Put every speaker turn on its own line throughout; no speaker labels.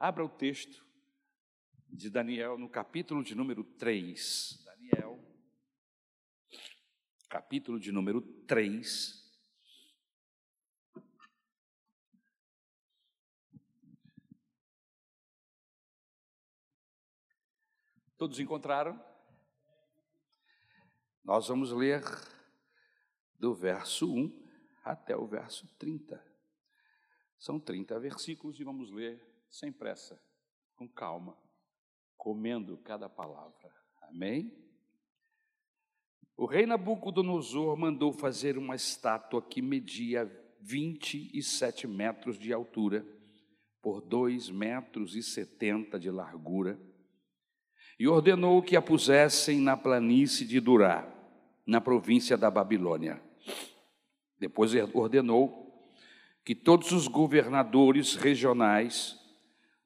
Abra o texto de Daniel no capítulo de número 3. Daniel, capítulo de número 3. Todos encontraram? Nós vamos ler do verso 1 até o verso 30. São 30 versículos e vamos ler sem pressa, com calma, comendo cada palavra. Amém? O rei Nabucodonosor mandou fazer uma estátua que media 27 metros de altura, por 2 metros e 70 de largura, e ordenou que a pusessem na planície de Durá, na província da Babilônia. Depois ordenou que todos os governadores regionais,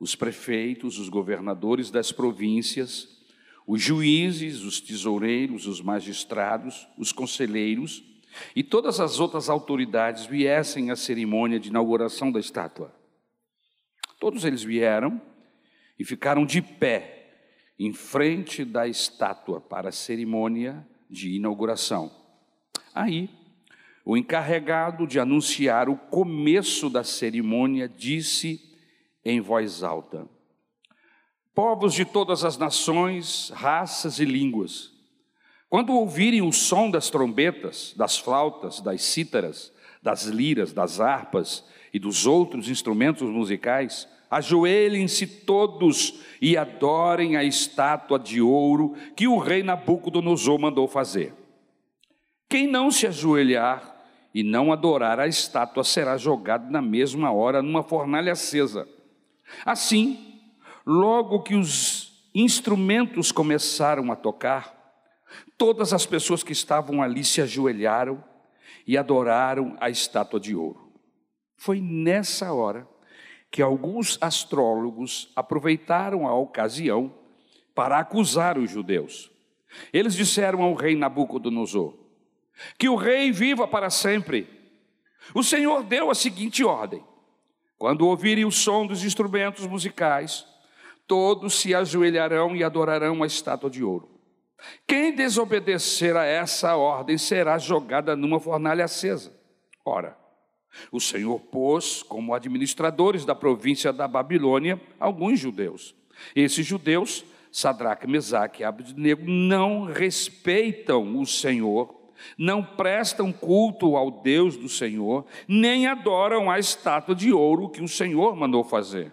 os prefeitos, os governadores das províncias, os juízes, os tesoureiros, os magistrados, os conselheiros e todas as outras autoridades viessem à cerimônia de inauguração da estátua. Todos eles vieram e ficaram de pé em frente da estátua para a cerimônia de inauguração. Aí, o encarregado de anunciar o começo da cerimônia disse em voz alta: Povos de todas as nações, raças e línguas, quando ouvirem o som das trombetas, das flautas, das cítaras, das liras, das harpas e dos outros instrumentos musicais, ajoelhem-se todos e adorem a estátua de ouro que o rei Nabucodonosor mandou fazer. Quem não se ajoelhar e não adorar a estátua será jogado na mesma hora numa fornalha acesa. Assim, logo que os instrumentos começaram a tocar, todas as pessoas que estavam ali se ajoelharam e adoraram a estátua de ouro. Foi nessa hora que alguns astrólogos aproveitaram a ocasião para acusar os judeus. Eles disseram ao rei Nabucodonosor: que o rei viva para sempre. O Senhor deu a seguinte ordem: quando ouvirem o som dos instrumentos musicais, todos se ajoelharão e adorarão a estátua de ouro. Quem desobedecer a essa ordem será jogada numa fornalha acesa. Ora, o Senhor pôs como administradores da província da Babilônia alguns judeus. Esses judeus, Sadraque, Mesaque e Abednego, não respeitam o Senhor não prestam culto ao Deus do Senhor, nem adoram a estátua de ouro que o Senhor mandou fazer.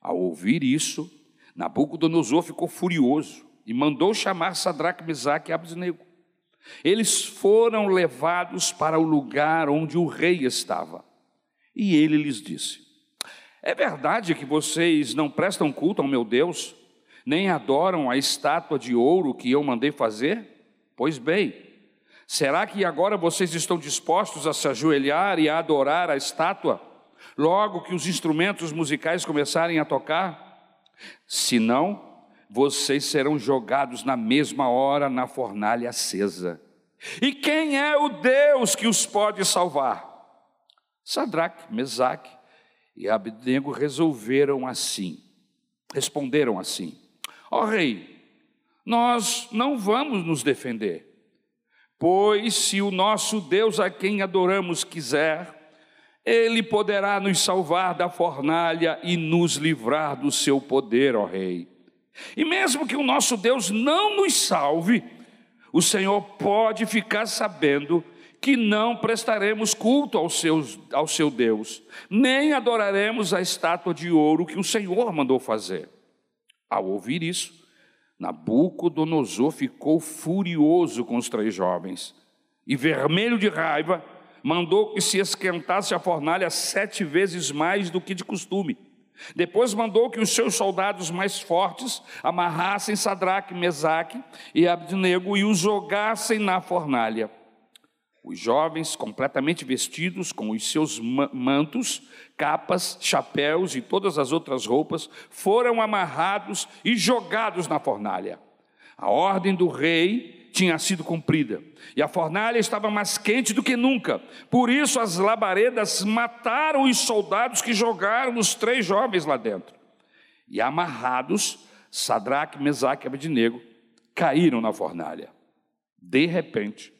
Ao ouvir isso, Nabucodonosor ficou furioso e mandou chamar Sadraque, Mesaque e Abednego. Eles foram levados para o lugar onde o rei estava. E ele lhes disse: É verdade que vocês não prestam culto ao meu Deus, nem adoram a estátua de ouro que eu mandei fazer? Pois bem, Será que agora vocês estão dispostos a se ajoelhar e a adorar a estátua, logo que os instrumentos musicais começarem a tocar? Se não, vocês serão jogados na mesma hora na fornalha acesa. E quem é o Deus que os pode salvar? Sadraque, Mesaque e Abednego resolveram assim, responderam assim: Ó oh, rei, nós não vamos nos defender. Pois se o nosso Deus a quem adoramos quiser, ele poderá nos salvar da fornalha e nos livrar do seu poder, ó Rei. E mesmo que o nosso Deus não nos salve, o Senhor pode ficar sabendo que não prestaremos culto ao seu, ao seu Deus, nem adoraremos a estátua de ouro que o Senhor mandou fazer. Ao ouvir isso, Nabucodonosor ficou furioso com os três jovens e, vermelho de raiva, mandou que se esquentasse a fornalha sete vezes mais do que de costume. Depois mandou que os seus soldados mais fortes amarrassem Sadraque, Mesaque e Abednego e os jogassem na fornalha. Os jovens, completamente vestidos com os seus mantos, capas, chapéus e todas as outras roupas, foram amarrados e jogados na fornalha. A ordem do rei tinha sido cumprida e a fornalha estava mais quente do que nunca. Por isso, as labaredas mataram os soldados que jogaram os três jovens lá dentro. E amarrados, Sadraque, Mesaque e Abednego caíram na fornalha. De repente,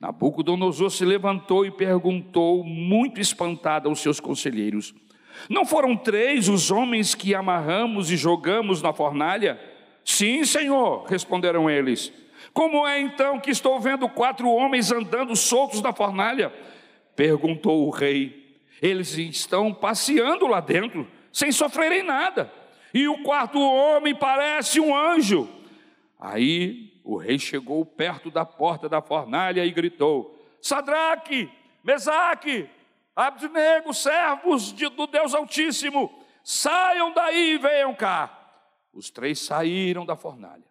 Nabucodonosor se levantou e perguntou, muito espantado aos seus conselheiros: Não foram três os homens que amarramos e jogamos na fornalha? Sim, senhor, responderam eles. Como é então que estou vendo quatro homens andando soltos na fornalha? Perguntou o rei. Eles estão passeando lá dentro, sem sofrerem nada. E o quarto homem parece um anjo. Aí o rei chegou perto da porta da fornalha e gritou: Sadraque, Mesaque, Abednego, servos de, do Deus Altíssimo, saiam daí e venham cá. Os três saíram da fornalha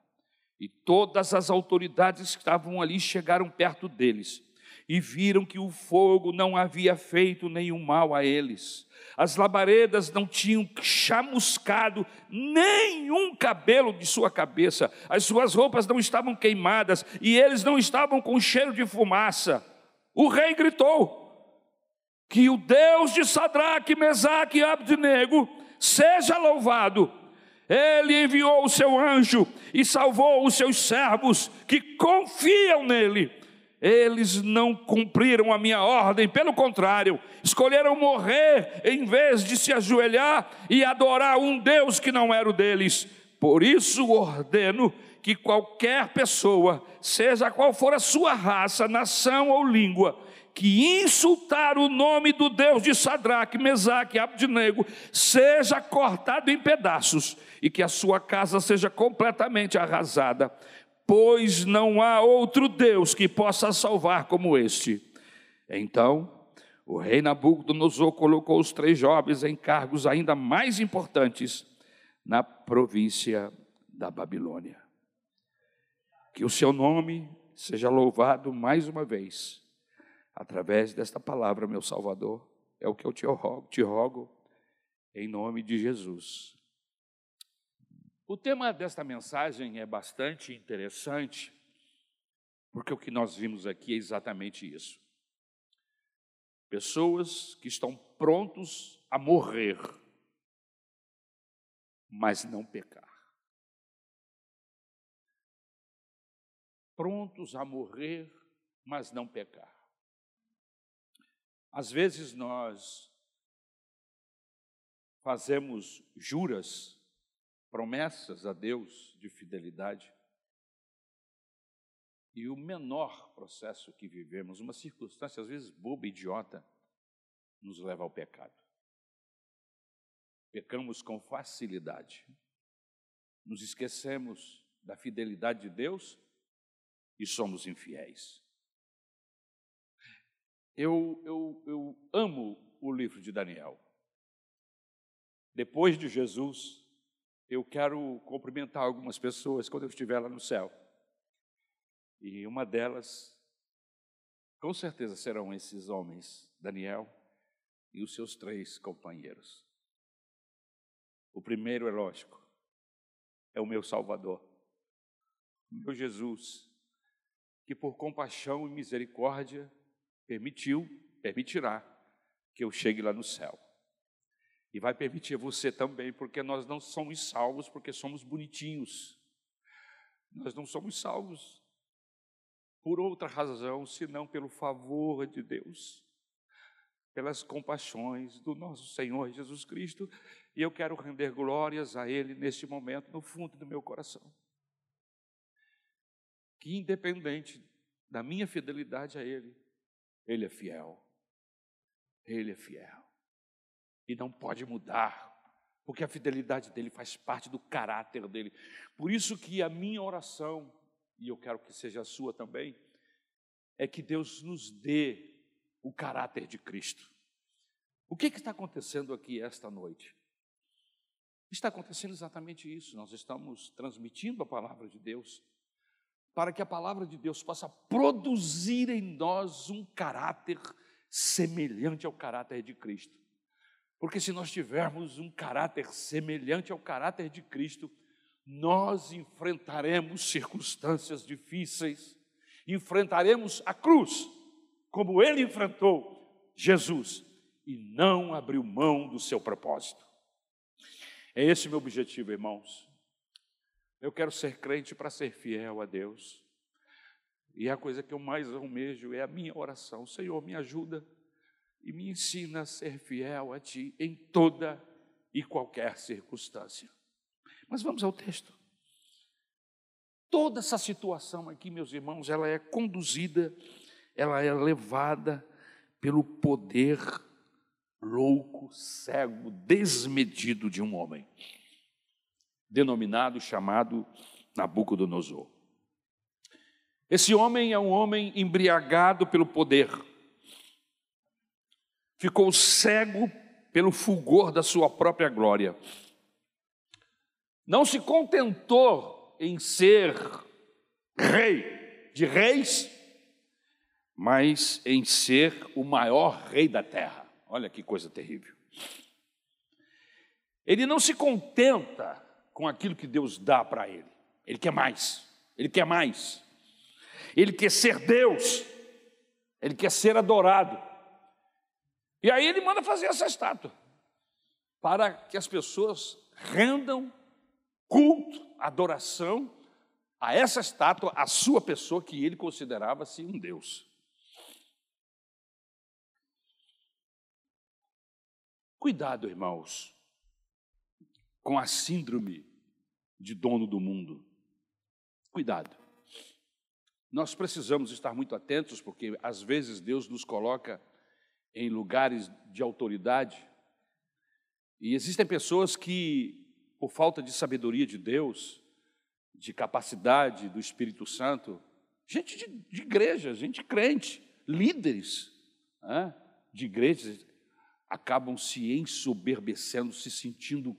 e todas as autoridades que estavam ali chegaram perto deles e viram que o fogo não havia feito nenhum mal a eles. As labaredas não tinham chamuscado nenhum cabelo de sua cabeça, as suas roupas não estavam queimadas e eles não estavam com cheiro de fumaça. O rei gritou: Que o Deus de Sadraque, Mesaque e Abdenego seja louvado. Ele enviou o seu anjo e salvou os seus servos que confiam nele eles não cumpriram a minha ordem, pelo contrário, escolheram morrer em vez de se ajoelhar e adorar um Deus que não era o deles. Por isso ordeno que qualquer pessoa, seja qual for a sua raça, nação ou língua, que insultar o nome do Deus de Sadraque, Mesaque e Abdinego, seja cortado em pedaços e que a sua casa seja completamente arrasada pois não há outro Deus que possa salvar como este. Então, o rei Nabucodonosor colocou os três jovens em cargos ainda mais importantes na província da Babilônia. Que o seu nome seja louvado mais uma vez, através desta palavra, meu Salvador. É o que eu te rogo, te rogo em nome de Jesus. O tema desta mensagem é bastante interessante, porque o que nós vimos aqui é exatamente isso. Pessoas que estão prontos a morrer, mas não pecar. Prontos a morrer, mas não pecar. Às vezes nós fazemos juras promessas a Deus de fidelidade. E o menor processo que vivemos, uma circunstância às vezes boba, idiota, nos leva ao pecado. Pecamos com facilidade. Nos esquecemos da fidelidade de Deus e somos infiéis. Eu, eu, eu amo o livro de Daniel. Depois de Jesus, eu quero cumprimentar algumas pessoas quando eu estiver lá no céu. E uma delas, com certeza, serão esses homens, Daniel e os seus três companheiros. O primeiro é lógico, é o meu Salvador, o meu Jesus, que por compaixão e misericórdia permitiu, permitirá que eu chegue lá no céu. E vai permitir você também, porque nós não somos salvos porque somos bonitinhos. Nós não somos salvos por outra razão, senão pelo favor de Deus, pelas compaixões do nosso Senhor Jesus Cristo, e eu quero render glórias a Ele neste momento, no fundo do meu coração. Que independente da minha fidelidade a Ele, Ele é fiel. Ele é fiel e não pode mudar, porque a fidelidade dele faz parte do caráter dele. Por isso que a minha oração, e eu quero que seja a sua também, é que Deus nos dê o caráter de Cristo. O que, que está acontecendo aqui esta noite? Está acontecendo exatamente isso. Nós estamos transmitindo a palavra de Deus para que a palavra de Deus possa produzir em nós um caráter semelhante ao caráter de Cristo. Porque se nós tivermos um caráter semelhante ao caráter de Cristo, nós enfrentaremos circunstâncias difíceis, enfrentaremos a cruz, como ele enfrentou Jesus, e não abriu mão do seu propósito. É esse meu objetivo, irmãos. Eu quero ser crente para ser fiel a Deus. E a coisa que eu mais almejo é a minha oração. Senhor, me ajuda e me ensina a ser fiel a Ti em toda e qualquer circunstância. Mas vamos ao texto. Toda essa situação aqui, meus irmãos, ela é conduzida, ela é levada pelo poder louco, cego, desmedido de um homem, denominado, chamado Nabucodonosor. Esse homem é um homem embriagado pelo poder, ficou cego pelo fulgor da sua própria glória, não se contentou em ser rei de reis, mas em ser o maior rei da terra. Olha que coisa terrível. Ele não se contenta com aquilo que Deus dá para ele. Ele quer mais. Ele quer mais. Ele quer ser Deus. Ele quer ser adorado. E aí ele manda fazer essa estátua para que as pessoas rendam culto, adoração a essa estátua, a sua pessoa que ele considerava-se um Deus. Cuidado, irmãos, com a síndrome de dono do mundo. Cuidado. Nós precisamos estar muito atentos, porque às vezes Deus nos coloca em lugares de autoridade, e existem pessoas que, por falta de sabedoria de Deus, de capacidade do Espírito Santo, gente de, de igreja, gente crente, líderes né, de igrejas, acabam se ensoberbecendo, se sentindo,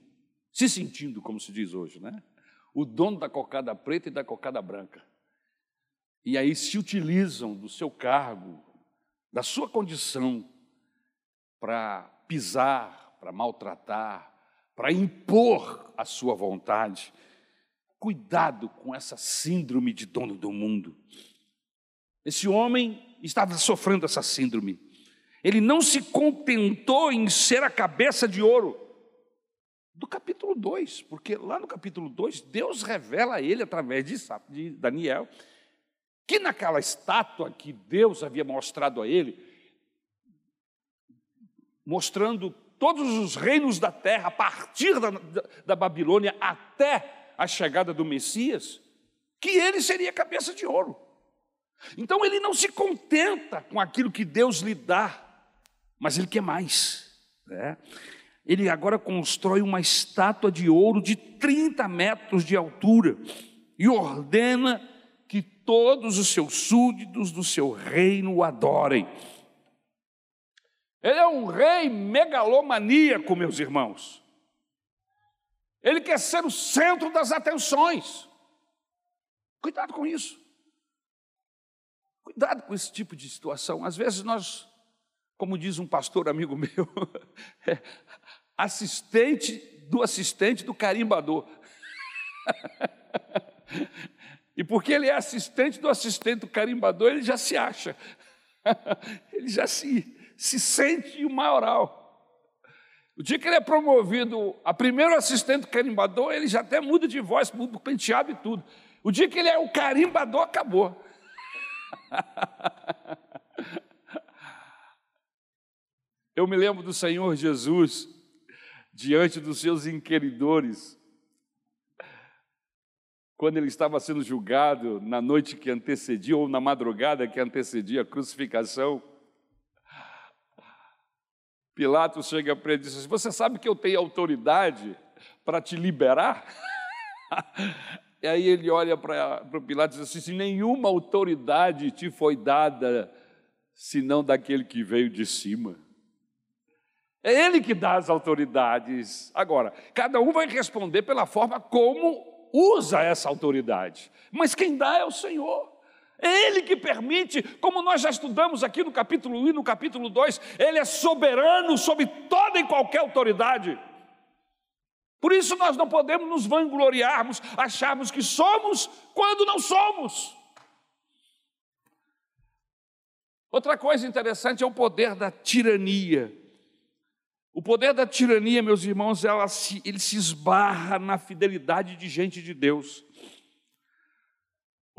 se sentindo, como se diz hoje, né? O dono da cocada preta e da cocada branca. E aí se utilizam do seu cargo, da sua condição, para pisar, para maltratar, para impor a sua vontade. Cuidado com essa síndrome de dono do mundo. Esse homem estava sofrendo essa síndrome. Ele não se contentou em ser a cabeça de ouro. Do capítulo 2, porque lá no capítulo 2, Deus revela a ele, através de Daniel, que naquela estátua que Deus havia mostrado a ele, mostrando todos os reinos da terra, a partir da, da, Babilônia até a chegada do Messias, que ele seria cabeça de ouro. Então ele não se contenta com aquilo que Deus lhe dá, mas ele quer mais. Né? Ele agora constrói uma estátua de ouro de 30 metros de altura e ordena que todos os seus súditos do seu reino o adorem. Ele é um rei megalomaníaco, meus irmãos. Ele quer ser o centro das atenções. Cuidado com isso. Cuidado com esse tipo de situação. Às vezes nós como diz um pastor amigo meu, é assistente do assistente do carimbador. e porque ele é assistente do assistente do carimbador, ele já se acha, ele já se, se sente o maioral. O dia que ele é promovido a primeiro assistente do carimbador, ele já até muda de voz, muda o penteado e tudo. O dia que ele é o carimbador, acabou. Eu me lembro do Senhor Jesus diante dos seus inquiridores, quando ele estava sendo julgado na noite que antecedia, ou na madrugada que antecedia a crucificação. Pilatos chega para ele e diz assim: Você sabe que eu tenho autoridade para te liberar? e aí ele olha para o Pilatos e diz assim: Nenhuma autoridade te foi dada senão daquele que veio de cima. É Ele que dá as autoridades. Agora, cada um vai responder pela forma como usa essa autoridade. Mas quem dá é o Senhor. É Ele que permite, como nós já estudamos aqui no capítulo 1 e no capítulo 2, Ele é soberano sobre toda e qualquer autoridade. Por isso nós não podemos nos vangloriarmos, acharmos que somos quando não somos. Outra coisa interessante é o poder da tirania. O poder da tirania, meus irmãos, se, ele se esbarra na fidelidade de gente de Deus.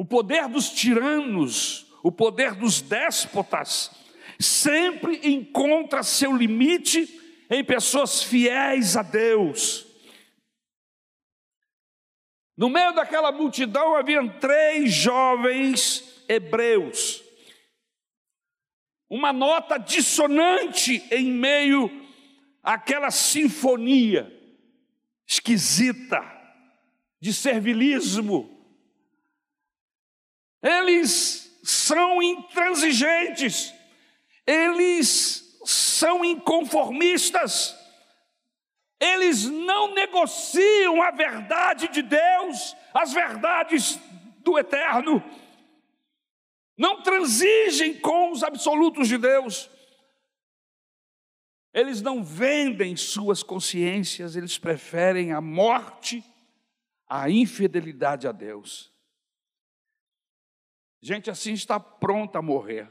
O poder dos tiranos, o poder dos déspotas, sempre encontra seu limite em pessoas fiéis a Deus. No meio daquela multidão haviam três jovens hebreus. Uma nota dissonante em meio aquela sinfonia esquisita de servilismo. Eles são intransigentes, eles são inconformistas, eles não negociam a verdade de Deus, as verdades do eterno, não transigem com os absolutos de Deus. Eles não vendem suas consciências, eles preferem a morte à infidelidade a Deus. Gente assim está pronta a morrer.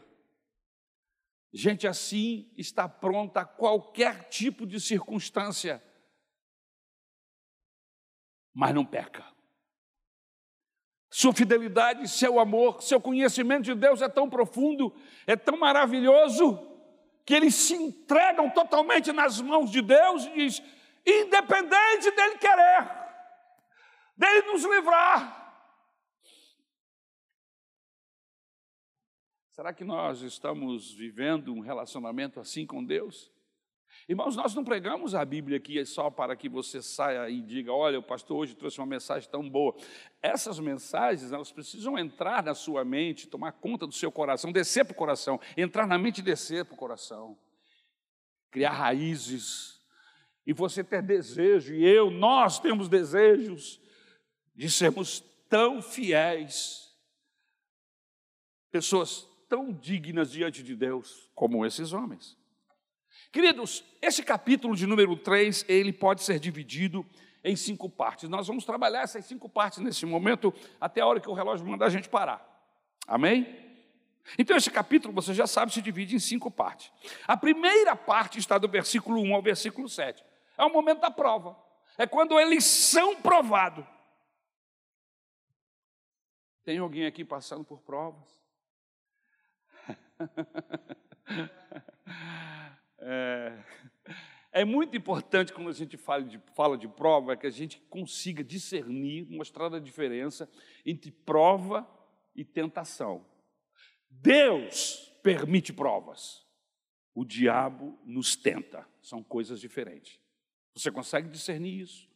Gente assim está pronta a qualquer tipo de circunstância, mas não peca. Sua fidelidade, seu amor, seu conhecimento de Deus é tão profundo, é tão maravilhoso, que eles se entregam totalmente nas mãos de Deus e diz: independente dele querer, dele nos livrar. Será que nós estamos vivendo um relacionamento assim com Deus? Irmãos, nós não pregamos a Bíblia aqui só para que você saia e diga: olha, o pastor hoje trouxe uma mensagem tão boa. Essas mensagens, elas precisam entrar na sua mente, tomar conta do seu coração, descer para o coração, entrar na mente e descer para o coração, criar raízes, e você ter desejo, e eu, nós temos desejos de sermos tão fiéis, pessoas tão dignas diante de Deus como esses homens. Queridos, esse capítulo de número 3, ele pode ser dividido em cinco partes. Nós vamos trabalhar essas cinco partes nesse momento, até a hora que o relógio mandar a gente parar. Amém? Então, esse capítulo, você já sabe, se divide em cinco partes. A primeira parte está do versículo 1 ao versículo 7. É o momento da prova. É quando eles são provados. Tem alguém aqui passando por provas? É, é muito importante quando a gente fala de, fala de prova que a gente consiga discernir, mostrar a diferença entre prova e tentação. Deus permite provas, o diabo nos tenta, são coisas diferentes. Você consegue discernir isso?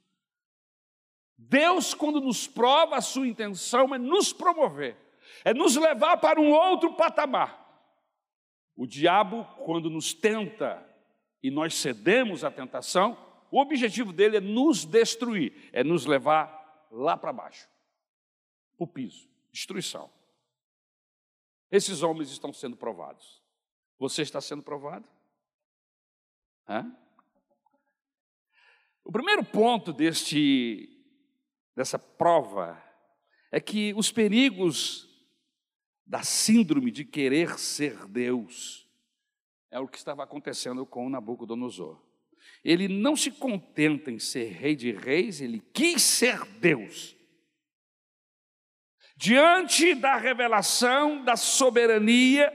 Deus, quando nos prova, a sua intenção é nos promover, é nos levar para um outro patamar. O diabo, quando nos tenta e nós cedemos à tentação, o objetivo dele é nos destruir, é nos levar lá para baixo, para o piso, destruição. Esses homens estão sendo provados. Você está sendo provado? Hã? O primeiro ponto deste, dessa prova é que os perigos da síndrome de querer ser Deus. É o que estava acontecendo com Nabucodonosor. Ele não se contenta em ser rei de reis, ele quis ser Deus. Diante da revelação da soberania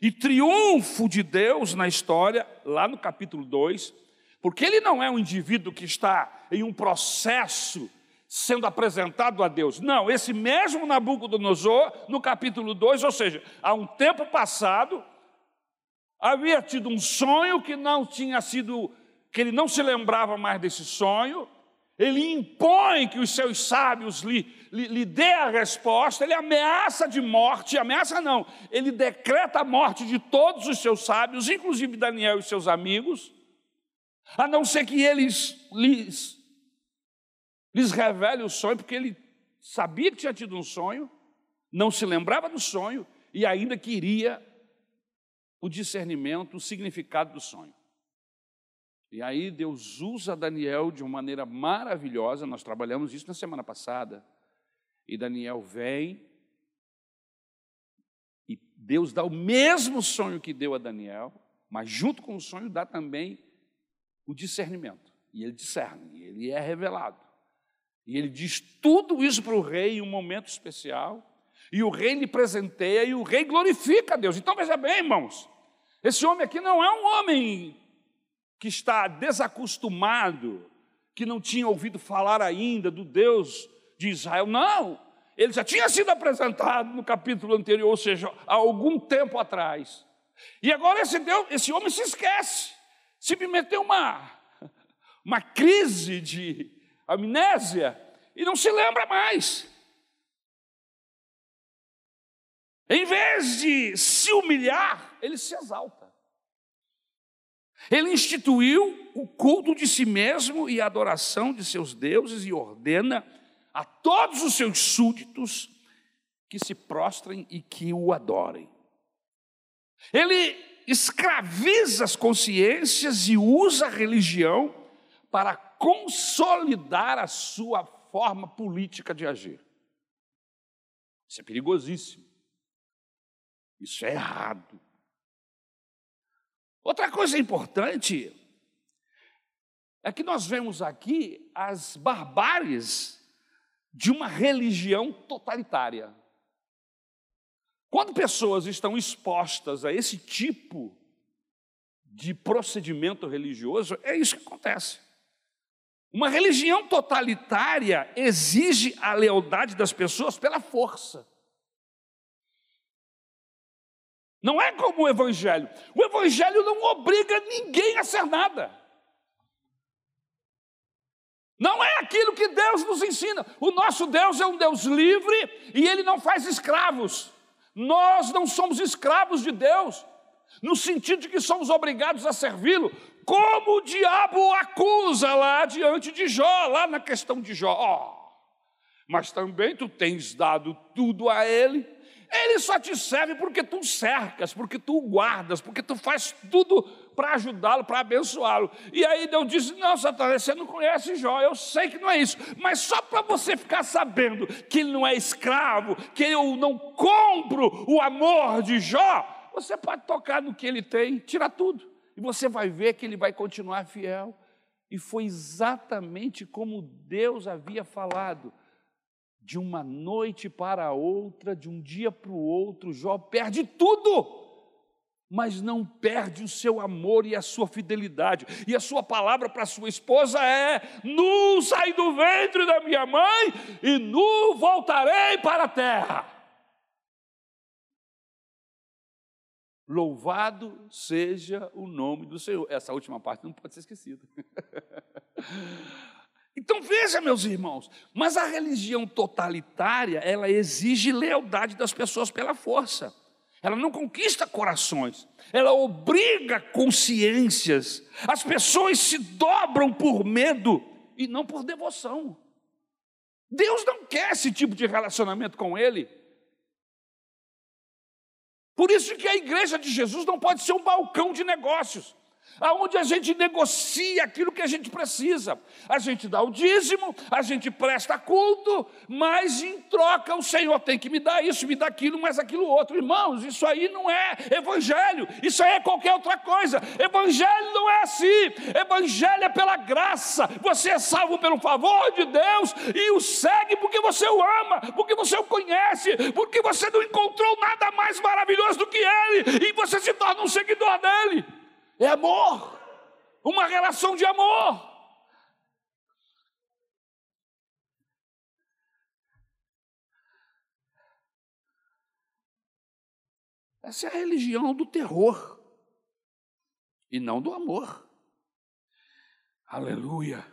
e triunfo de Deus na história, lá no capítulo 2, porque ele não é um indivíduo que está em um processo sendo apresentado a Deus. Não, esse mesmo Nabucodonosor, no capítulo 2, ou seja, há um tempo passado, havia tido um sonho que não tinha sido, que ele não se lembrava mais desse sonho, ele impõe que os seus sábios lhe, lhe, lhe dê a resposta, ele ameaça de morte, ameaça não, ele decreta a morte de todos os seus sábios, inclusive Daniel e seus amigos, a não ser que eles lhes lhes revele o sonho, porque ele sabia que tinha tido um sonho, não se lembrava do sonho e ainda queria o discernimento, o significado do sonho. E aí Deus usa Daniel de uma maneira maravilhosa, nós trabalhamos isso na semana passada. E Daniel vem e Deus dá o mesmo sonho que deu a Daniel, mas junto com o sonho dá também o discernimento. E ele discerne, ele é revelado. E ele diz tudo isso para o rei em um momento especial. E o rei lhe presenteia e o rei glorifica a Deus. Então veja bem, irmãos, esse homem aqui não é um homem que está desacostumado, que não tinha ouvido falar ainda do Deus de Israel. Não, ele já tinha sido apresentado no capítulo anterior, ou seja, há algum tempo atrás. E agora esse, Deus, esse homem se esquece, se me meteu uma, uma crise de amnésia e não se lembra mais. Em vez de se humilhar, ele se exalta. Ele instituiu o culto de si mesmo e a adoração de seus deuses e ordena a todos os seus súditos que se prostrem e que o adorem. Ele escraviza as consciências e usa a religião para consolidar a sua forma política de agir. Isso é perigosíssimo. Isso é errado. Outra coisa importante é que nós vemos aqui as barbáries de uma religião totalitária. Quando pessoas estão expostas a esse tipo de procedimento religioso, é isso que acontece. Uma religião totalitária exige a lealdade das pessoas pela força. Não é como o Evangelho. O Evangelho não obriga ninguém a ser nada. Não é aquilo que Deus nos ensina. O nosso Deus é um Deus livre e ele não faz escravos. Nós não somos escravos de Deus, no sentido de que somos obrigados a servi-lo, como o diabo acusa lá diante de Jó, lá na questão de Jó. Oh, mas também tu tens dado tudo a ele ele só te serve porque tu cercas, porque tu guardas, porque tu faz tudo para ajudá-lo, para abençoá-lo. E aí Deus disse: Não, Satanás, você não conhece Jó, eu sei que não é isso, mas só para você ficar sabendo que ele não é escravo, que eu não compro o amor de Jó, você pode tocar no que ele tem, tirar tudo, e você vai ver que ele vai continuar fiel. E foi exatamente como Deus havia falado de uma noite para outra, de um dia para o outro, Jó perde tudo, mas não perde o seu amor e a sua fidelidade. E a sua palavra para sua esposa é: Nu saí do ventre da minha mãe e nu voltarei para a terra. Louvado seja o nome do Senhor. Essa última parte não pode ser esquecida. Então veja, meus irmãos, mas a religião totalitária, ela exige lealdade das pessoas pela força. Ela não conquista corações, ela obriga consciências. As pessoas se dobram por medo e não por devoção. Deus não quer esse tipo de relacionamento com Ele. Por isso que a igreja de Jesus não pode ser um balcão de negócios aonde a gente negocia aquilo que a gente precisa. A gente dá o dízimo, a gente presta culto, mas em troca o Senhor tem que me dar isso, me dar aquilo, mas aquilo outro. Irmãos, isso aí não é evangelho, isso aí é qualquer outra coisa. Evangelho não é assim. Evangelho é pela graça. Você é salvo pelo favor de Deus e o segue porque você o ama, porque você o conhece, porque você não encontrou nada mais maravilhoso do que ele e você se torna um seguidor dele. É amor. Uma relação de amor. Essa é a religião do terror e não do amor. Aleluia.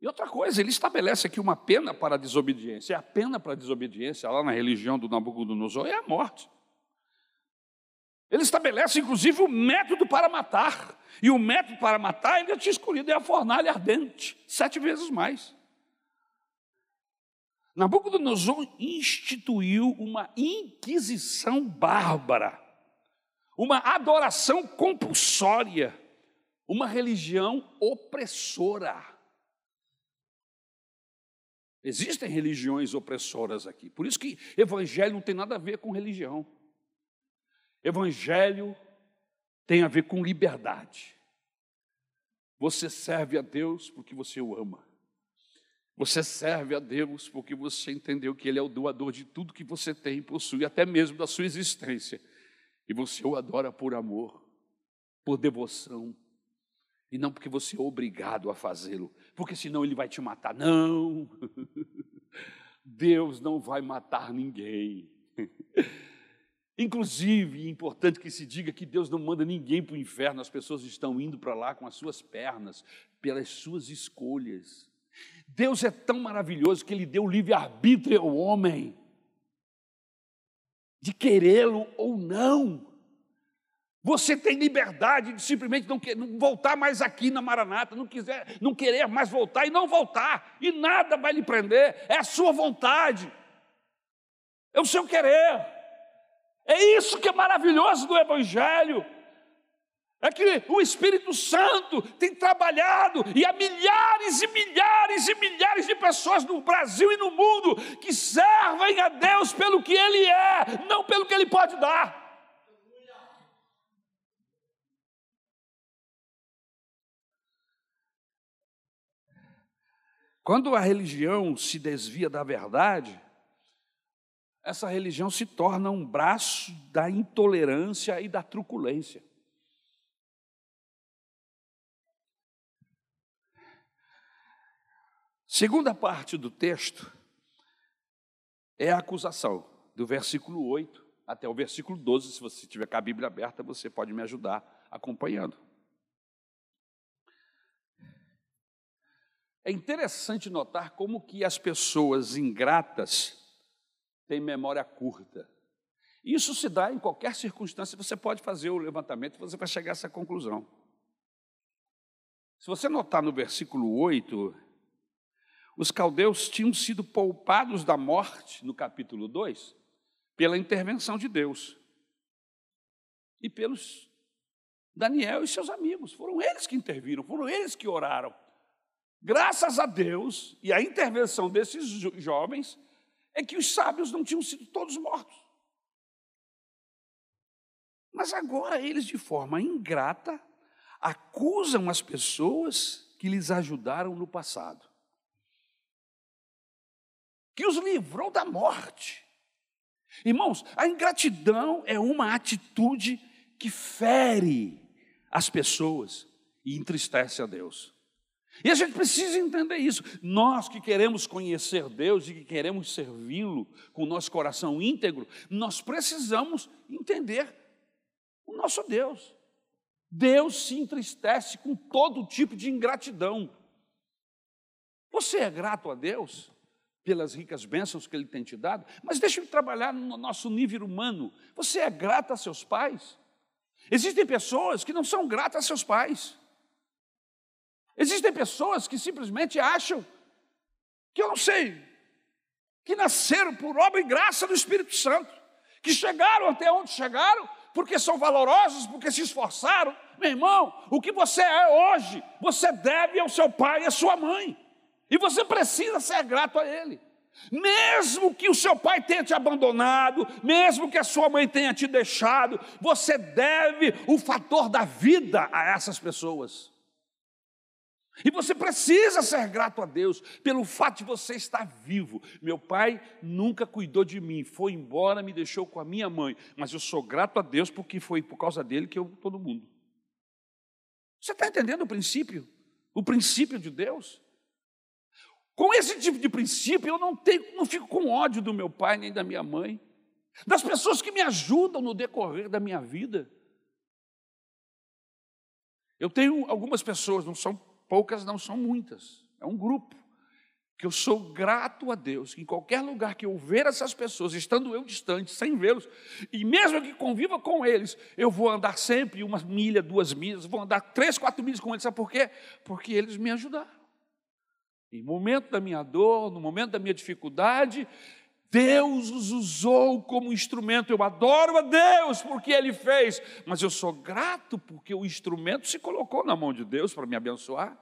E outra coisa, ele estabelece aqui uma pena para a desobediência. E a pena para a desobediência, lá na religião do Nabucodonosor, é a morte. Ele estabelece, inclusive, o método para matar. E o método para matar, ele tinha escolhido é a fornalha ardente, sete vezes mais. Nabucodonosor instituiu uma inquisição bárbara, uma adoração compulsória, uma religião opressora. Existem religiões opressoras aqui, por isso que evangelho não tem nada a ver com religião. Evangelho tem a ver com liberdade. Você serve a Deus porque você o ama. Você serve a Deus porque você entendeu que Ele é o doador de tudo que você tem e possui, até mesmo da sua existência. E você o adora por amor, por devoção, e não porque você é obrigado a fazê-lo, porque senão Ele vai te matar. Não! Deus não vai matar ninguém. Inclusive, é importante que se diga que Deus não manda ninguém para o inferno, as pessoas estão indo para lá com as suas pernas, pelas suas escolhas. Deus é tão maravilhoso que Ele deu livre-arbítrio ao homem, de querê-lo ou não. Você tem liberdade de simplesmente não, não, voltar mais aqui na Maranata, não quiser, não querer mais voltar e não voltar, e nada vai lhe prender, é a sua vontade, é o seu querer. É isso que é maravilhoso do Evangelho. É que o Espírito Santo tem trabalhado e há milhares e milhares e milhares de pessoas no Brasil e no mundo que servem a Deus pelo que Ele é, não pelo que Ele pode dar. Quando a religião se desvia da verdade, essa religião se torna um braço da intolerância e da truculência. Segunda parte do texto é a acusação, do versículo 8 até o versículo 12. Se você tiver com a Bíblia aberta, você pode me ajudar acompanhando. É interessante notar como que as pessoas ingratas têm memória curta. Isso se dá em qualquer circunstância, você pode fazer o levantamento, você vai chegar a essa conclusão. Se você notar no versículo 8, os caldeus tinham sido poupados da morte, no capítulo 2, pela intervenção de Deus. E pelos Daniel e seus amigos. Foram eles que interviram, foram eles que oraram. Graças a Deus e à intervenção desses jovens, é que os sábios não tinham sido todos mortos. Mas agora eles, de forma ingrata, acusam as pessoas que lhes ajudaram no passado que os livrou da morte. Irmãos, a ingratidão é uma atitude que fere as pessoas e entristece a Deus. E a gente precisa entender isso. Nós que queremos conhecer Deus e que queremos servi-lo com o nosso coração íntegro, nós precisamos entender o nosso Deus. Deus se entristece com todo tipo de ingratidão. Você é grato a Deus? pelas ricas bênçãos que Ele tem te dado, mas deixa eu trabalhar no nosso nível humano. Você é grata a seus pais? Existem pessoas que não são gratas a seus pais. Existem pessoas que simplesmente acham que eu não sei, que nasceram por obra e graça do Espírito Santo, que chegaram até onde chegaram porque são valorosos, porque se esforçaram. Meu irmão, o que você é hoje, você deve ao seu pai e à sua mãe. E você precisa ser grato a Ele. Mesmo que o seu pai tenha te abandonado, mesmo que a sua mãe tenha te deixado, você deve o fator da vida a essas pessoas. E você precisa ser grato a Deus pelo fato de você estar vivo. Meu pai nunca cuidou de mim, foi embora, me deixou com a minha mãe, mas eu sou grato a Deus porque foi por causa dele que eu no mundo. Você está entendendo o princípio? O princípio de Deus? Com esse tipo de princípio, eu não, tenho, não fico com ódio do meu pai nem da minha mãe, das pessoas que me ajudam no decorrer da minha vida. Eu tenho algumas pessoas, não são poucas, não são muitas, é um grupo, que eu sou grato a Deus, que em qualquer lugar que eu ver essas pessoas, estando eu distante, sem vê-los, e mesmo que conviva com eles, eu vou andar sempre uma milha, duas milhas, vou andar três, quatro milhas com eles, sabe por quê? Porque eles me ajudaram. Em momento da minha dor, no momento da minha dificuldade, Deus os usou como instrumento. Eu adoro a Deus porque Ele fez, mas eu sou grato porque o instrumento se colocou na mão de Deus para me abençoar.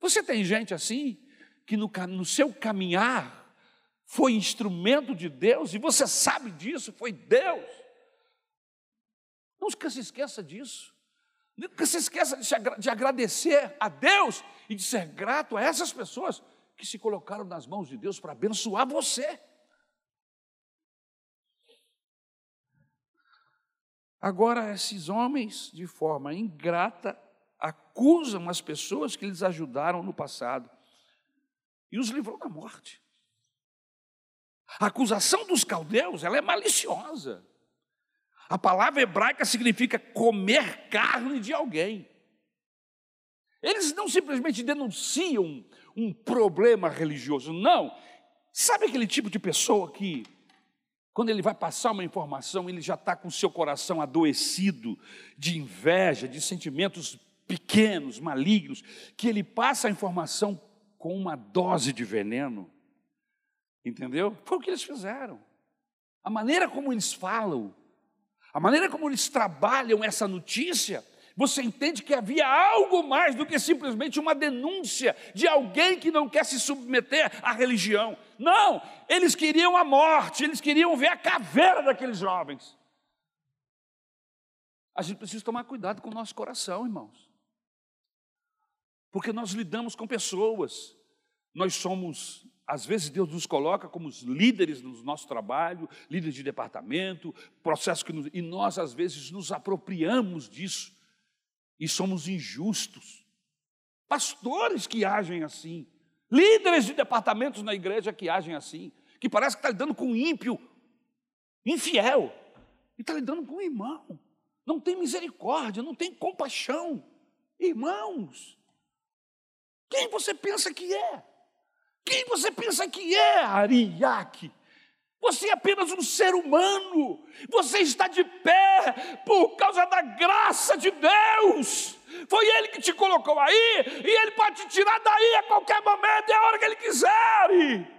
Você tem gente assim, que no, no seu caminhar foi instrumento de Deus e você sabe disso, foi Deus. Nunca se esqueça disso. Nunca se esqueça de agradecer a Deus e de ser grato a essas pessoas que se colocaram nas mãos de Deus para abençoar você. Agora, esses homens, de forma ingrata, acusam as pessoas que lhes ajudaram no passado e os livrou da morte. A acusação dos caldeus, ela é maliciosa. A palavra hebraica significa comer carne de alguém. Eles não simplesmente denunciam um problema religioso, não. Sabe aquele tipo de pessoa que, quando ele vai passar uma informação, ele já está com o seu coração adoecido de inveja, de sentimentos pequenos, malignos, que ele passa a informação com uma dose de veneno? Entendeu? Foi o que eles fizeram. A maneira como eles falam, a maneira como eles trabalham essa notícia, você entende que havia algo mais do que simplesmente uma denúncia de alguém que não quer se submeter à religião. Não, eles queriam a morte, eles queriam ver a caveira daqueles jovens. A gente precisa tomar cuidado com o nosso coração, irmãos. Porque nós lidamos com pessoas, nós somos às vezes Deus nos coloca como líderes no nosso trabalho, líderes de departamento, processo que nos, e nós às vezes nos apropriamos disso e somos injustos. Pastores que agem assim, líderes de departamentos na igreja que agem assim, que parece que está lidando com um ímpio, infiel, e está lidando com um irmão. Não tem misericórdia, não tem compaixão. Irmãos, quem você pensa que é? Quem você pensa que é, Ariaque? Você é apenas um ser humano. Você está de pé por causa da graça de Deus. Foi Ele que te colocou aí e Ele pode te tirar daí a qualquer momento, é a hora que Ele quiser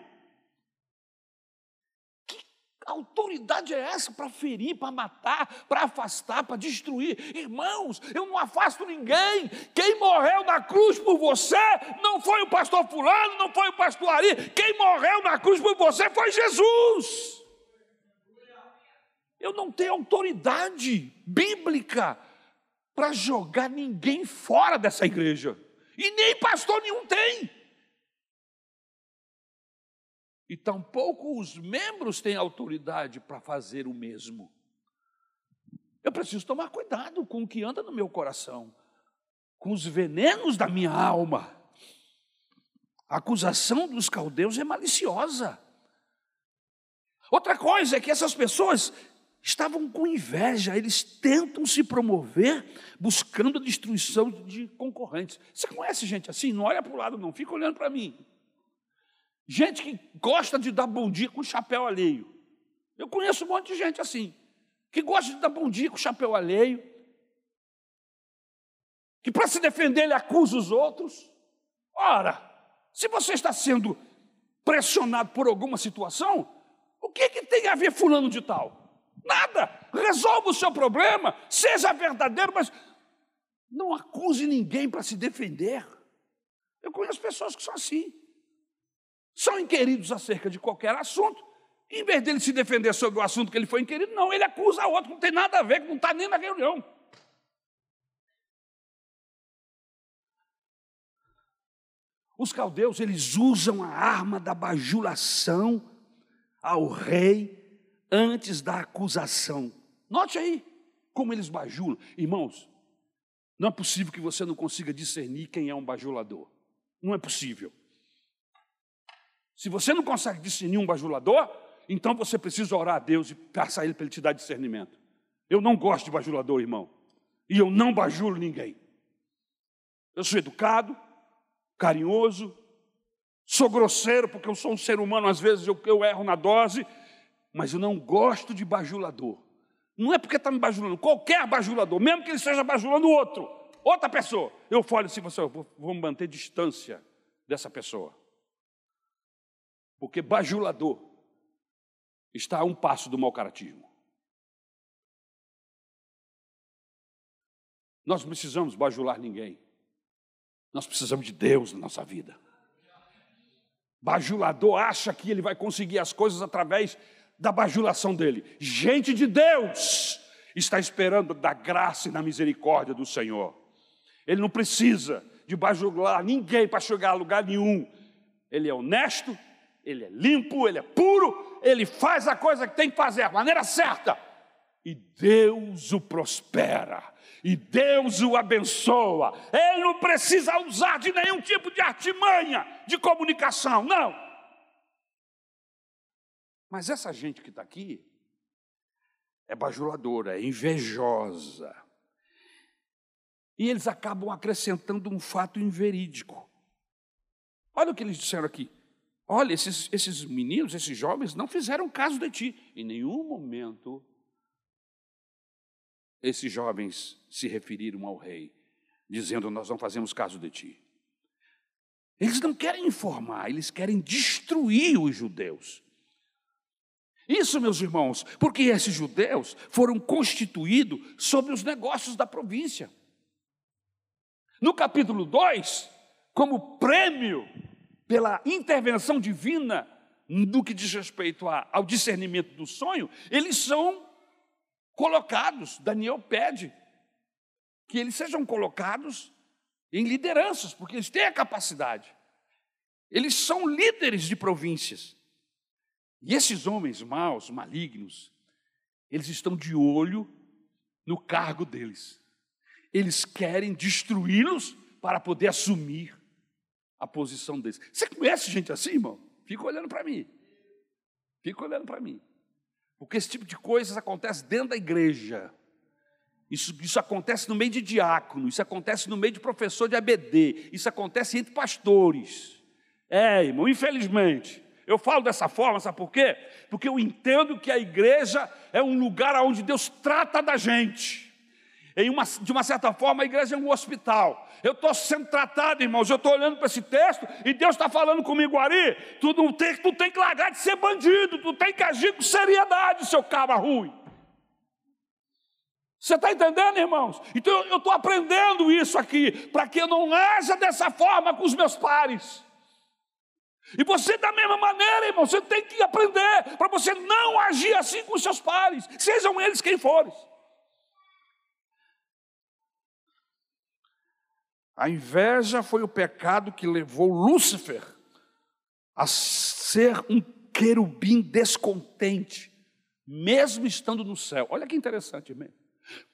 autoridade é essa para ferir, para matar, para afastar, para destruir? Irmãos, eu não afasto ninguém. Quem morreu na cruz por você não foi o pastor Fulano, não foi o pastor Ari. Quem morreu na cruz por você foi Jesus. Eu não tenho autoridade bíblica para jogar ninguém fora dessa igreja. E nem pastor nenhum tem e tampouco os membros têm autoridade para fazer o mesmo. Eu preciso tomar cuidado com o que anda no meu coração, com os venenos da minha alma. A acusação dos caldeus é maliciosa. Outra coisa é que essas pessoas estavam com inveja, eles tentam se promover buscando a destruição de concorrentes. Você conhece gente assim? Não olha para o lado, não, fica olhando para mim. Gente que gosta de dar bom dia com chapéu alheio. Eu conheço um monte de gente assim, que gosta de dar bom dia com chapéu alheio, que para se defender ele acusa os outros. Ora, se você está sendo pressionado por alguma situação, o que, que tem a ver fulano de tal? Nada. Resolva o seu problema, seja verdadeiro, mas não acuse ninguém para se defender. Eu conheço pessoas que são assim são inquiridos acerca de qualquer assunto, em vez dele se defender sobre o assunto que ele foi inquirido, não, ele acusa outro, que não tem nada a ver, que não está nem na reunião. Os caldeus, eles usam a arma da bajulação ao rei antes da acusação. Note aí como eles bajulam. Irmãos, não é possível que você não consiga discernir quem é um bajulador. Não é possível. Se você não consegue discernir um bajulador, então você precisa orar a Deus e a Ele para Ele te dar discernimento. Eu não gosto de bajulador, irmão. E eu não bajulo ninguém. Eu sou educado, carinhoso, sou grosseiro, porque eu sou um ser humano, às vezes eu, eu erro na dose, mas eu não gosto de bajulador. Não é porque está me bajulando, qualquer bajulador, mesmo que ele esteja bajulando outro, outra pessoa, eu falo assim, você, vou manter distância dessa pessoa. Porque bajulador está a um passo do mau caratismo. Nós não precisamos bajular ninguém. Nós precisamos de Deus na nossa vida. Bajulador acha que ele vai conseguir as coisas através da bajulação dele. Gente de Deus está esperando da graça e da misericórdia do Senhor. Ele não precisa de bajular ninguém para chegar a lugar nenhum. Ele é honesto, ele é limpo, ele é puro, ele faz a coisa que tem que fazer, a maneira certa. E Deus o prospera, e Deus o abençoa. Ele não precisa usar de nenhum tipo de artimanha de comunicação, não. Mas essa gente que está aqui é bajuladora, é invejosa. E eles acabam acrescentando um fato inverídico. Olha o que eles disseram aqui. Olha, esses, esses meninos, esses jovens não fizeram caso de ti. Em nenhum momento esses jovens se referiram ao rei, dizendo: Nós não fazemos caso de ti. Eles não querem informar, eles querem destruir os judeus. Isso, meus irmãos, porque esses judeus foram constituídos sobre os negócios da província. No capítulo 2, como prêmio pela intervenção divina no que diz respeito ao discernimento do sonho, eles são colocados, Daniel pede que eles sejam colocados em lideranças, porque eles têm a capacidade. Eles são líderes de províncias. E esses homens maus, malignos, eles estão de olho no cargo deles. Eles querem destruí-los para poder assumir a posição deles. Você conhece gente assim, irmão? Fica olhando para mim. Fica olhando para mim. Porque esse tipo de coisas acontece dentro da igreja. Isso, isso acontece no meio de diácono, isso acontece no meio de professor de ABD, isso acontece entre pastores. É, irmão, infelizmente. Eu falo dessa forma, sabe por quê? Porque eu entendo que a igreja é um lugar onde Deus trata da gente. Uma, de uma certa forma, a igreja é um hospital. Eu estou sendo tratado, irmãos. Eu estou olhando para esse texto e Deus está falando comigo, Ari. Tu, não tem, tu tem que largar de ser bandido, tu tem que agir com seriedade, seu cabra ruim. Você está entendendo, irmãos? Então eu estou aprendendo isso aqui, para que eu não haja dessa forma com os meus pares. E você, da mesma maneira, irmão, você tem que aprender para você não agir assim com os seus pares, sejam eles quem forem. A inveja foi o pecado que levou Lúcifer a ser um querubim descontente, mesmo estando no céu. Olha que interessante mesmo.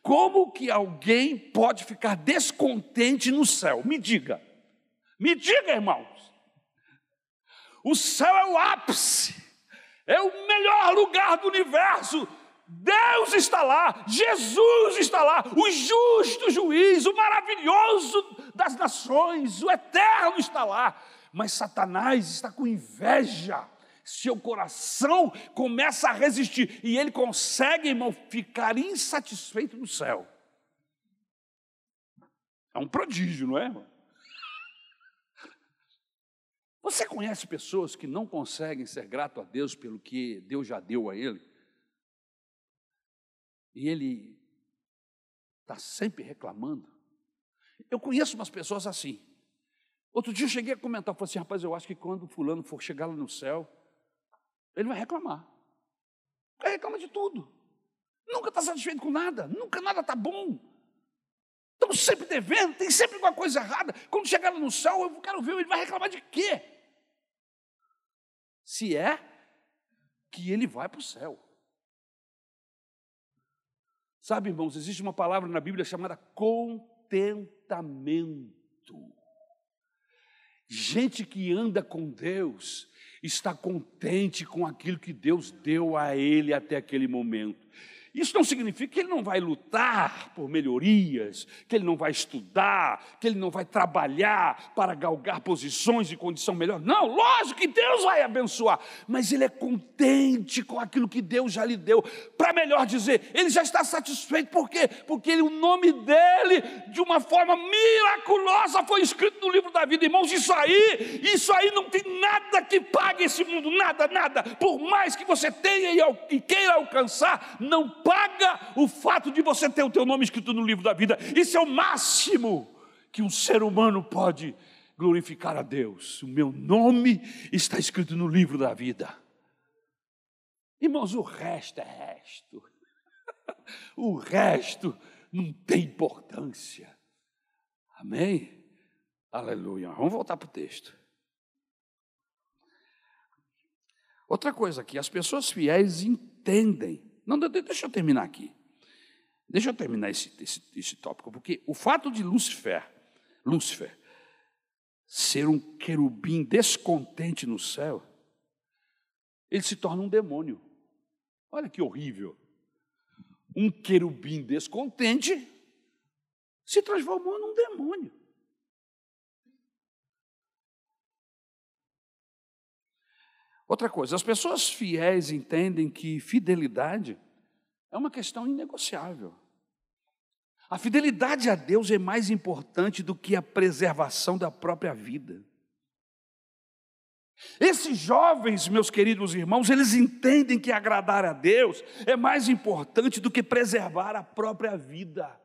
Como que alguém pode ficar descontente no céu? Me diga. Me diga, irmãos. O céu é o ápice, é o melhor lugar do universo. Deus está lá, Jesus está lá, o justo juiz, o maravilhoso das nações, o eterno está lá. Mas Satanás está com inveja. Seu coração começa a resistir e ele consegue, irmão, ficar insatisfeito no céu. É um prodígio, não é, irmão? Você conhece pessoas que não conseguem ser grato a Deus pelo que Deus já deu a ele? E ele está sempre reclamando. Eu conheço umas pessoas assim. Outro dia eu cheguei a comentar, falei assim, rapaz, eu acho que quando fulano for chegar lá no céu, ele vai reclamar. Ele reclama de tudo. Nunca está satisfeito com nada, nunca nada está bom. Estamos sempre devendo, tem sempre alguma coisa errada. Quando chegar lá no céu, eu quero ver, ele vai reclamar de quê? se é que ele vai para o céu. Sabe, irmãos, existe uma palavra na Bíblia chamada contentamento. Gente que anda com Deus está contente com aquilo que Deus deu a ele até aquele momento. Isso não significa que ele não vai lutar por melhorias, que ele não vai estudar, que ele não vai trabalhar para galgar posições de condição melhor. Não, lógico que Deus vai abençoar, mas ele é contente com aquilo que Deus já lhe deu. Para melhor dizer, ele já está satisfeito, por quê? Porque ele, o nome dele, de uma forma miraculosa, foi escrito no livro da vida. Irmãos, isso aí, isso aí não tem nada que pague esse mundo, nada, nada. Por mais que você tenha e queira alcançar, não paga o fato de você ter o teu nome escrito no livro da vida. Isso é o máximo que um ser humano pode glorificar a Deus. O meu nome está escrito no livro da vida. Irmãos, o resto é resto. O resto não tem importância. Amém? Aleluia. Vamos voltar para o texto. Outra coisa aqui, as pessoas fiéis entendem. Não, deixa eu terminar aqui. Deixa eu terminar esse, esse, esse tópico, porque o fato de Lúcifer, Lúcifer, ser um querubim descontente no céu, ele se torna um demônio. Olha que horrível. Um querubim descontente se transformou num demônio. Outra coisa, as pessoas fiéis entendem que fidelidade é uma questão inegociável. A fidelidade a Deus é mais importante do que a preservação da própria vida. Esses jovens, meus queridos irmãos, eles entendem que agradar a Deus é mais importante do que preservar a própria vida.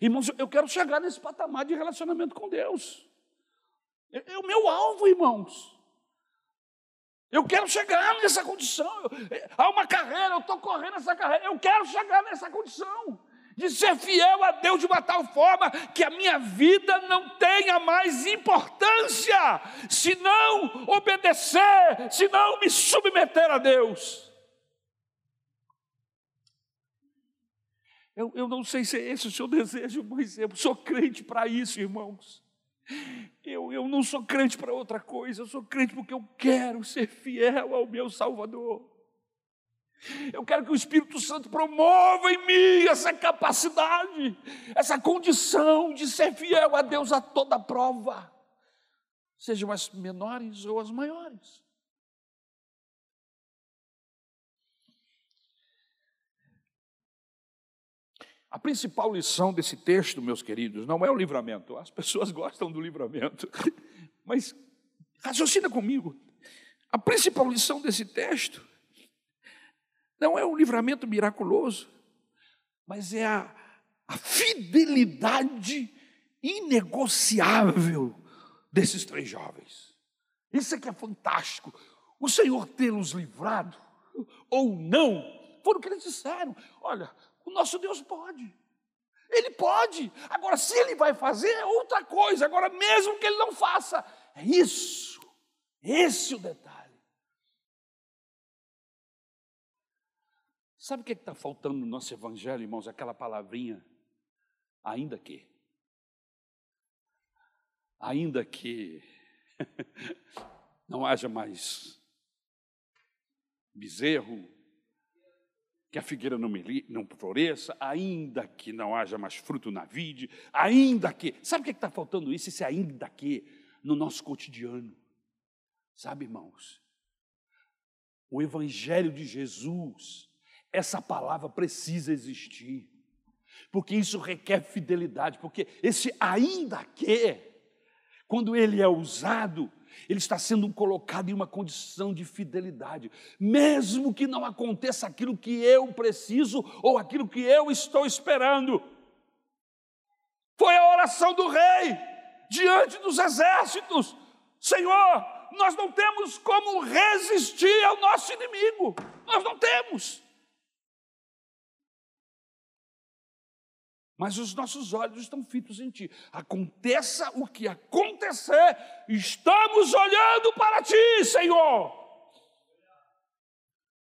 Irmãos, eu quero chegar nesse patamar de relacionamento com Deus. É, é o meu alvo, irmãos. Eu quero chegar nessa condição. É, há uma carreira, eu estou correndo essa carreira. Eu quero chegar nessa condição de ser fiel a Deus de uma tal forma que a minha vida não tenha mais importância, se não obedecer, se não me submeter a Deus. Eu, eu não sei se é esse o seu desejo, mas eu sou crente para isso, irmãos. Eu, eu não sou crente para outra coisa, eu sou crente porque eu quero ser fiel ao meu Salvador. Eu quero que o Espírito Santo promova em mim essa capacidade, essa condição de ser fiel a Deus a toda prova, sejam as menores ou as maiores. A principal lição desse texto, meus queridos, não é o livramento. As pessoas gostam do livramento, mas raciocina comigo. A principal lição desse texto não é um livramento miraculoso, mas é a, a fidelidade inegociável desses três jovens. Isso é que é fantástico. O Senhor tê-los livrado ou não, foram o que eles disseram. Olha, o nosso Deus pode. Ele pode. Agora, se ele vai fazer, é outra coisa. Agora, mesmo que ele não faça, é isso. Esse é o detalhe. Sabe o que é está faltando no nosso evangelho, irmãos? Aquela palavrinha, ainda que. Ainda que não haja mais bezerro, que a figueira não, me, não floresça, ainda que não haja mais fruto na vide, ainda que. Sabe o que é está faltando isso? Esse ainda que no nosso cotidiano. Sabe, irmãos? O Evangelho de Jesus essa palavra precisa existir, porque isso requer fidelidade, porque esse ainda que, quando ele é usado, ele está sendo colocado em uma condição de fidelidade, mesmo que não aconteça aquilo que eu preciso ou aquilo que eu estou esperando. Foi a oração do rei diante dos exércitos: Senhor, nós não temos como resistir ao nosso inimigo, nós não temos. Mas os nossos olhos estão fitos em Ti. Aconteça o que acontecer, estamos olhando para Ti, Senhor.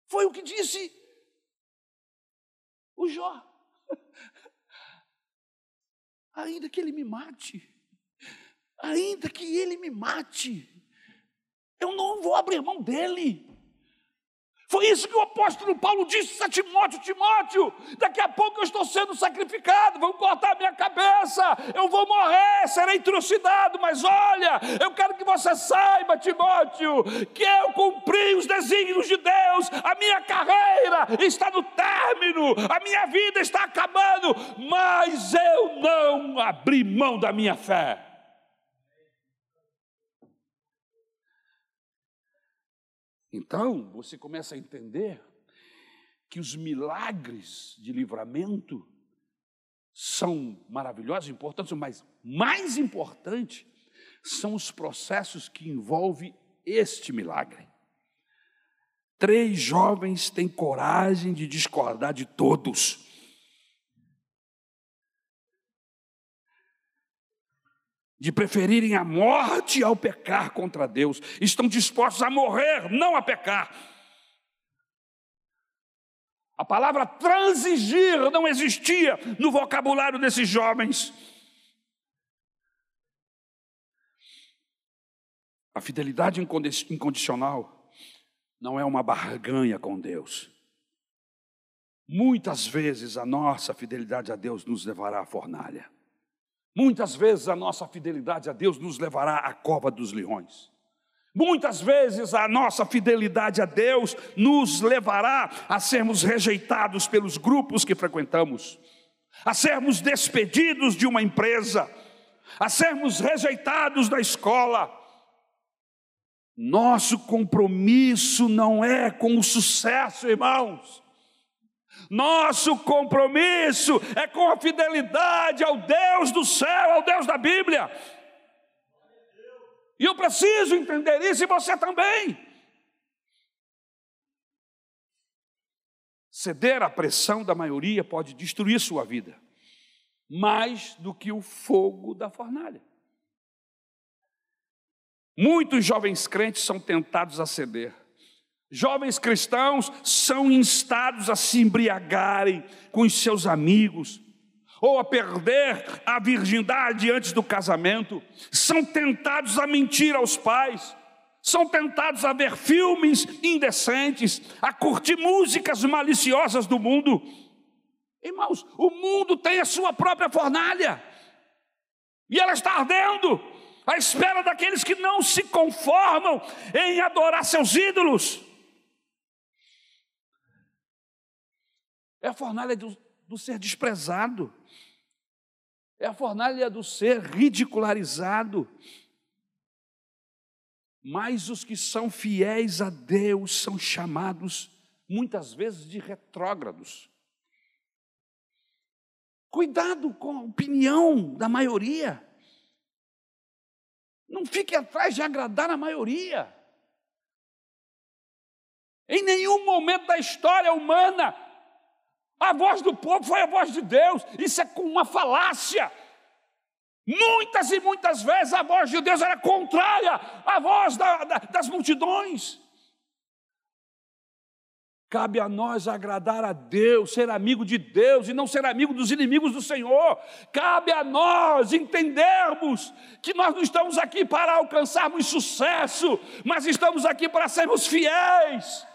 Foi o que disse o Jó. Ainda que ele me mate, ainda que ele me mate, eu não vou abrir mão dele. Foi isso que o apóstolo Paulo disse a Timóteo: Timóteo, daqui a pouco eu estou sendo sacrificado, vão cortar minha cabeça, eu vou morrer, serei trucidado, mas olha, eu quero que você saiba, Timóteo, que eu cumpri os desígnios de Deus, a minha carreira está no término, a minha vida está acabando, mas eu não abri mão da minha fé. Então, você começa a entender que os milagres de livramento são maravilhosos, importantes, mas mais importante são os processos que envolvem este milagre. Três jovens têm coragem de discordar de todos. De preferirem a morte ao pecar contra Deus. Estão dispostos a morrer, não a pecar. A palavra transigir não existia no vocabulário desses jovens. A fidelidade incondicional não é uma barganha com Deus. Muitas vezes a nossa fidelidade a Deus nos levará à fornalha. Muitas vezes a nossa fidelidade a Deus nos levará à cova dos leões. Muitas vezes a nossa fidelidade a Deus nos levará a sermos rejeitados pelos grupos que frequentamos, a sermos despedidos de uma empresa, a sermos rejeitados da escola, nosso compromisso não é com o sucesso, irmãos. Nosso compromisso é com a fidelidade ao Deus do céu, ao Deus da Bíblia. E eu preciso entender isso e você também. Ceder à pressão da maioria pode destruir sua vida, mais do que o fogo da fornalha. Muitos jovens crentes são tentados a ceder. Jovens cristãos são instados a se embriagarem com os seus amigos, ou a perder a virgindade antes do casamento, são tentados a mentir aos pais, são tentados a ver filmes indecentes, a curtir músicas maliciosas do mundo. Irmãos, o mundo tem a sua própria fornalha, e ela está ardendo à espera daqueles que não se conformam em adorar seus ídolos. É a fornalha do, do ser desprezado, é a fornalha do ser ridicularizado. Mas os que são fiéis a Deus são chamados muitas vezes de retrógrados. Cuidado com a opinião da maioria. Não fique atrás de agradar a maioria. Em nenhum momento da história humana, a voz do povo foi a voz de Deus. Isso é uma falácia. Muitas e muitas vezes a voz de Deus era contrária à voz da, da, das multidões. Cabe a nós agradar a Deus, ser amigo de Deus e não ser amigo dos inimigos do Senhor. Cabe a nós entendermos que nós não estamos aqui para alcançarmos sucesso, mas estamos aqui para sermos fiéis.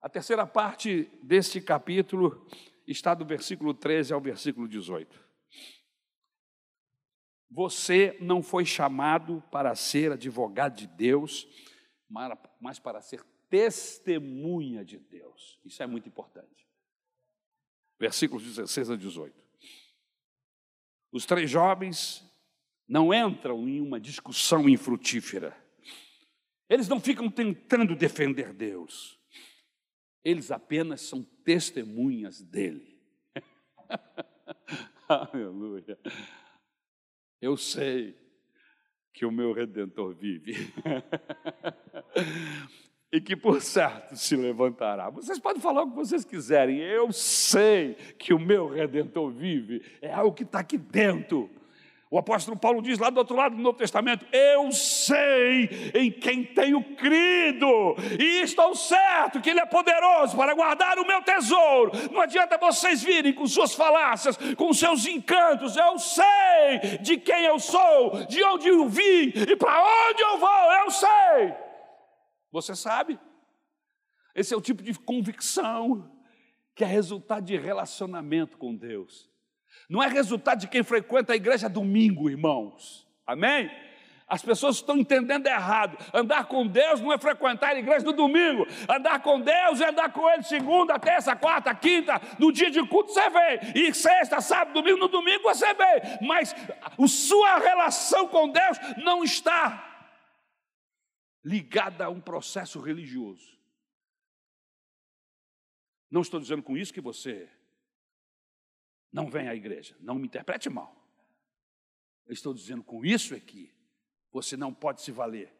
A terceira parte deste capítulo está do versículo 13 ao versículo 18. Você não foi chamado para ser advogado de Deus, mas para ser testemunha de Deus. Isso é muito importante. Versículos 16 a 18. Os três jovens não entram em uma discussão infrutífera. Eles não ficam tentando defender Deus. Eles apenas são testemunhas dele. Aleluia. Eu sei que o meu redentor vive. e que por certo se levantará. Vocês podem falar o que vocês quiserem, eu sei que o meu redentor vive, é algo que está aqui dentro. O apóstolo Paulo diz lá do outro lado do Novo Testamento: Eu sei em quem tenho crido, e estou certo que Ele é poderoso para guardar o meu tesouro. Não adianta vocês virem com suas falácias, com seus encantos. Eu sei de quem eu sou, de onde eu vim e para onde eu vou. Eu sei. Você sabe? Esse é o tipo de convicção que é resultado de relacionamento com Deus. Não é resultado de quem frequenta a igreja domingo, irmãos. Amém? As pessoas estão entendendo errado. Andar com Deus não é frequentar a igreja no domingo. Andar com Deus é andar com Ele segunda, terça, quarta, quinta. No dia de culto você vem. E sexta, sábado, domingo, no domingo você vem. Mas a sua relação com Deus não está ligada a um processo religioso. Não estou dizendo com isso que você não vem à igreja. Não me interprete mal. Eu estou dizendo com isso é que Você não pode se valer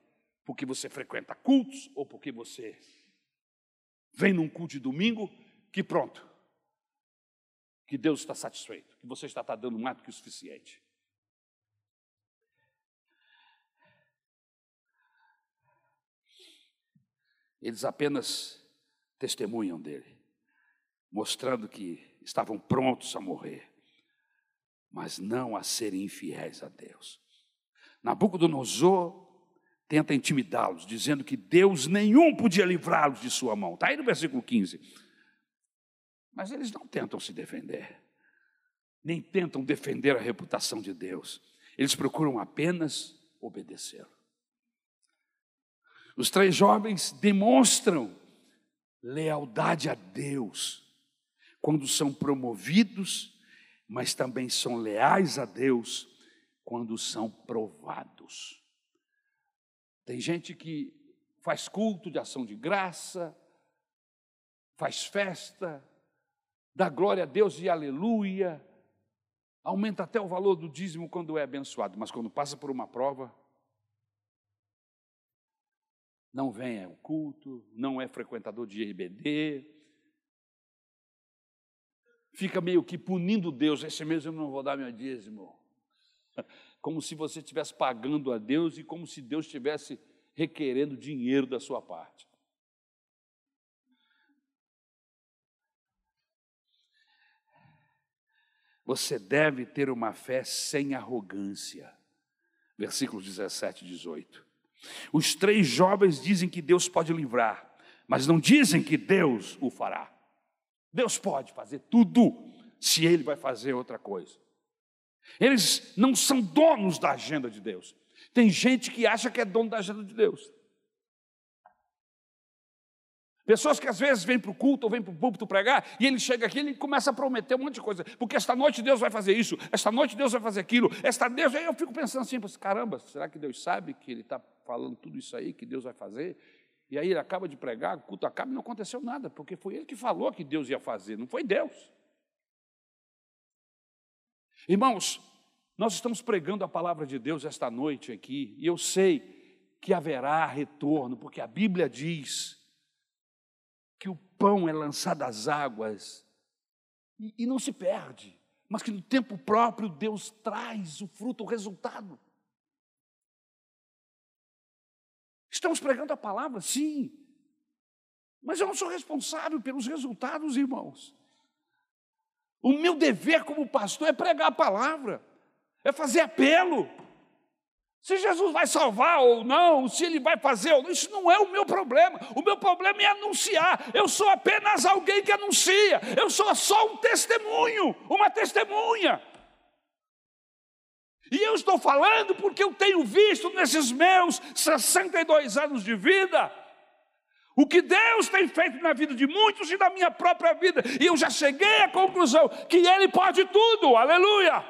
porque você frequenta cultos ou porque você vem num culto de domingo que pronto, que Deus está satisfeito, que você está, está dando mais do que o suficiente. Eles apenas testemunham dele, mostrando que estavam prontos a morrer, mas não a serem infiéis a Deus. Nabucodonosor tenta intimidá-los, dizendo que Deus nenhum podia livrá-los de sua mão. Está aí no versículo 15. Mas eles não tentam se defender, nem tentam defender a reputação de Deus. Eles procuram apenas obedecer. Os três jovens demonstram lealdade a Deus quando são promovidos, mas também são leais a Deus quando são provados. Tem gente que faz culto de ação de graça, faz festa, dá glória a Deus e aleluia, aumenta até o valor do dízimo quando é abençoado, mas quando passa por uma prova, não vem ao culto, não é frequentador de IBD, fica meio que punindo Deus, esse mês eu não vou dar meu dízimo. Como se você estivesse pagando a Deus e como se Deus estivesse requerendo dinheiro da sua parte. Você deve ter uma fé sem arrogância. Versículos 17 e 18. Os três jovens dizem que Deus pode livrar, mas não dizem que Deus o fará. Deus pode fazer tudo, se Ele vai fazer outra coisa. Eles não são donos da agenda de Deus. Tem gente que acha que é dono da agenda de Deus. Pessoas que às vezes vêm para o culto ou vêm para o púlpito pregar e ele chega aqui e ele começa a prometer um monte de coisa. Porque esta noite Deus vai fazer isso, esta noite Deus vai fazer aquilo, esta Deus. Aí eu fico pensando assim, caramba, será que Deus sabe que ele está falando tudo isso aí que Deus vai fazer? E aí ele acaba de pregar, o culto acaba e não aconteceu nada, porque foi ele que falou que Deus ia fazer, não foi Deus. Irmãos, nós estamos pregando a palavra de Deus esta noite aqui, e eu sei que haverá retorno, porque a Bíblia diz que o pão é lançado às águas e, e não se perde, mas que no tempo próprio Deus traz o fruto, o resultado. Estamos pregando a palavra, sim, mas eu não sou responsável pelos resultados, irmãos. O meu dever como pastor é pregar a palavra, é fazer apelo. Se Jesus vai salvar ou não, se ele vai fazer ou não, isso não é o meu problema. O meu problema é anunciar. Eu sou apenas alguém que anuncia. Eu sou só um testemunho, uma testemunha. E eu estou falando porque eu tenho visto nesses meus 62 anos de vida o que Deus tem feito na vida de muitos e na minha própria vida. E eu já cheguei à conclusão que Ele pode tudo, aleluia.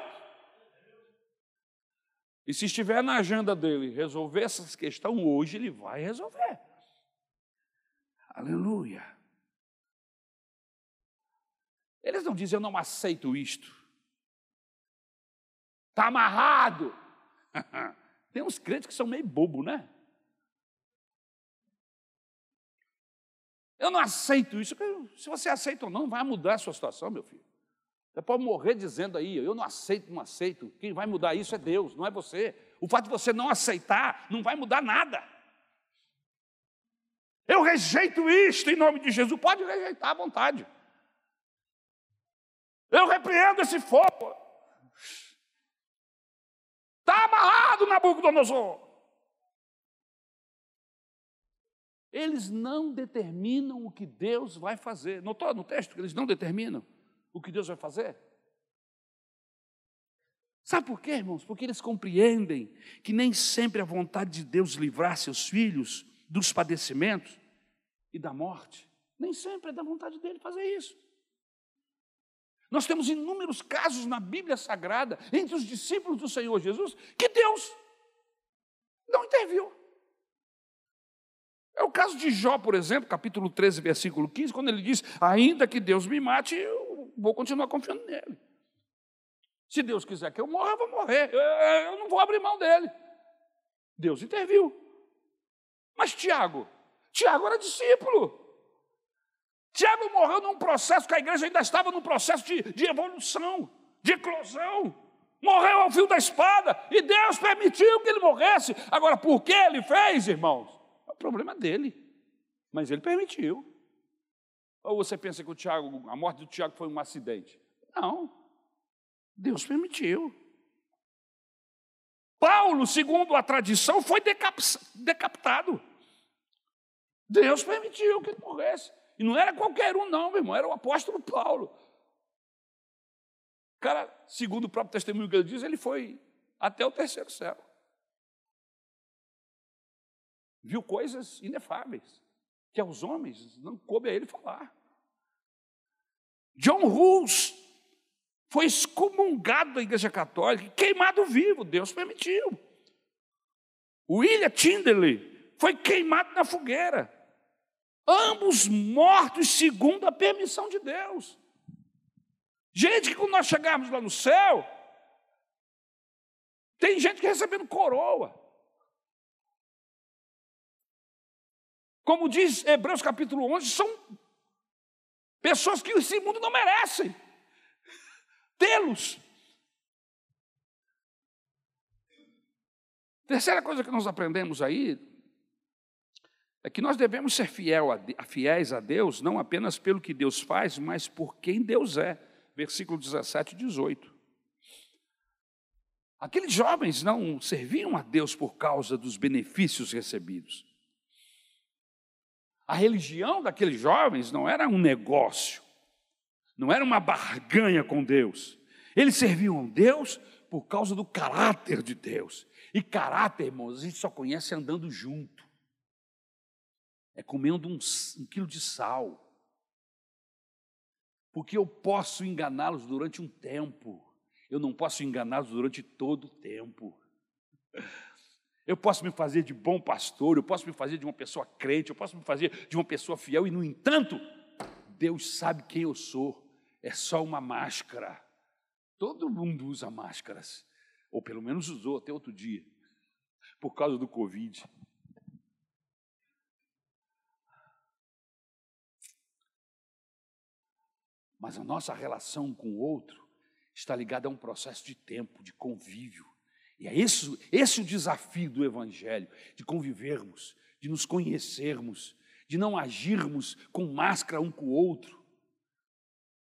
E se estiver na agenda dele resolver essa questão hoje, ele vai resolver. Aleluia. Eles não dizem, eu não aceito isto. Está amarrado. Tem uns crentes que são meio bobo, né? Eu não aceito isso. Se você aceita ou não, vai mudar a sua situação, meu filho. Você pode morrer dizendo aí, eu não aceito, não aceito. Quem vai mudar isso é Deus, não é você. O fato de você não aceitar não vai mudar nada. Eu rejeito isto em nome de Jesus. Pode rejeitar à vontade. Eu repreendo esse fogo. Está amarrado Nabucodonosor. Eles não determinam o que Deus vai fazer. Notou no texto que eles não determinam o que Deus vai fazer? Sabe por quê, irmãos? Porque eles compreendem que nem sempre a vontade de Deus livrar seus filhos dos padecimentos e da morte, nem sempre é da vontade dele fazer isso. Nós temos inúmeros casos na Bíblia Sagrada, entre os discípulos do Senhor Jesus, que Deus não interviu. É o caso de Jó, por exemplo, capítulo 13, versículo 15, quando ele diz: Ainda que Deus me mate, eu vou continuar confiando nele. Se Deus quiser que eu morra, eu vou morrer. Eu, não vou abrir mão dele. Deus interviu. Mas Tiago, Tiago era discípulo. Tiago morreu num processo que a igreja ainda estava num processo de, de evolução, de eclosão. Morreu ao fio da espada e Deus permitiu que ele morresse. Agora, por que ele fez, irmãos? É o problema dele. Mas ele permitiu. Ou você pensa que o Tiago, a morte do Tiago foi um acidente? Não. Deus permitiu. Paulo, segundo a tradição, foi decapitado. Deus permitiu que ele morresse. E não era qualquer um, não, meu irmão, era o apóstolo Paulo. O cara, segundo o próprio testemunho que ele diz, ele foi até o terceiro céu. Viu coisas inefáveis, que aos homens não coube a ele falar. John Hus foi excomungado da Igreja Católica, queimado vivo, Deus permitiu. William Tyndale foi queimado na fogueira ambos mortos segundo a permissão de Deus. Gente, que quando nós chegarmos lá no céu, tem gente que recebendo coroa. Como diz Hebreus capítulo 11, são pessoas que esse mundo não merecem tê-los. Terceira coisa que nós aprendemos aí, é que nós devemos ser fiel a, fiéis a Deus, não apenas pelo que Deus faz, mas por quem Deus é. Versículo 17 e 18. Aqueles jovens não serviam a Deus por causa dos benefícios recebidos. A religião daqueles jovens não era um negócio, não era uma barganha com Deus. Eles serviam a Deus por causa do caráter de Deus. E caráter, irmãos, a gente só conhece andando junto é comendo um, um quilo de sal. Porque eu posso enganá-los durante um tempo, eu não posso enganá-los durante todo o tempo. Eu posso me fazer de bom pastor, eu posso me fazer de uma pessoa crente, eu posso me fazer de uma pessoa fiel, e no entanto, Deus sabe quem eu sou, é só uma máscara. Todo mundo usa máscaras, ou pelo menos usou até outro dia, por causa do Covid. Mas a nossa relação com o outro está ligada a um processo de tempo, de convívio. E é esse, esse o desafio do Evangelho, de convivermos, de nos conhecermos, de não agirmos com máscara um com o outro.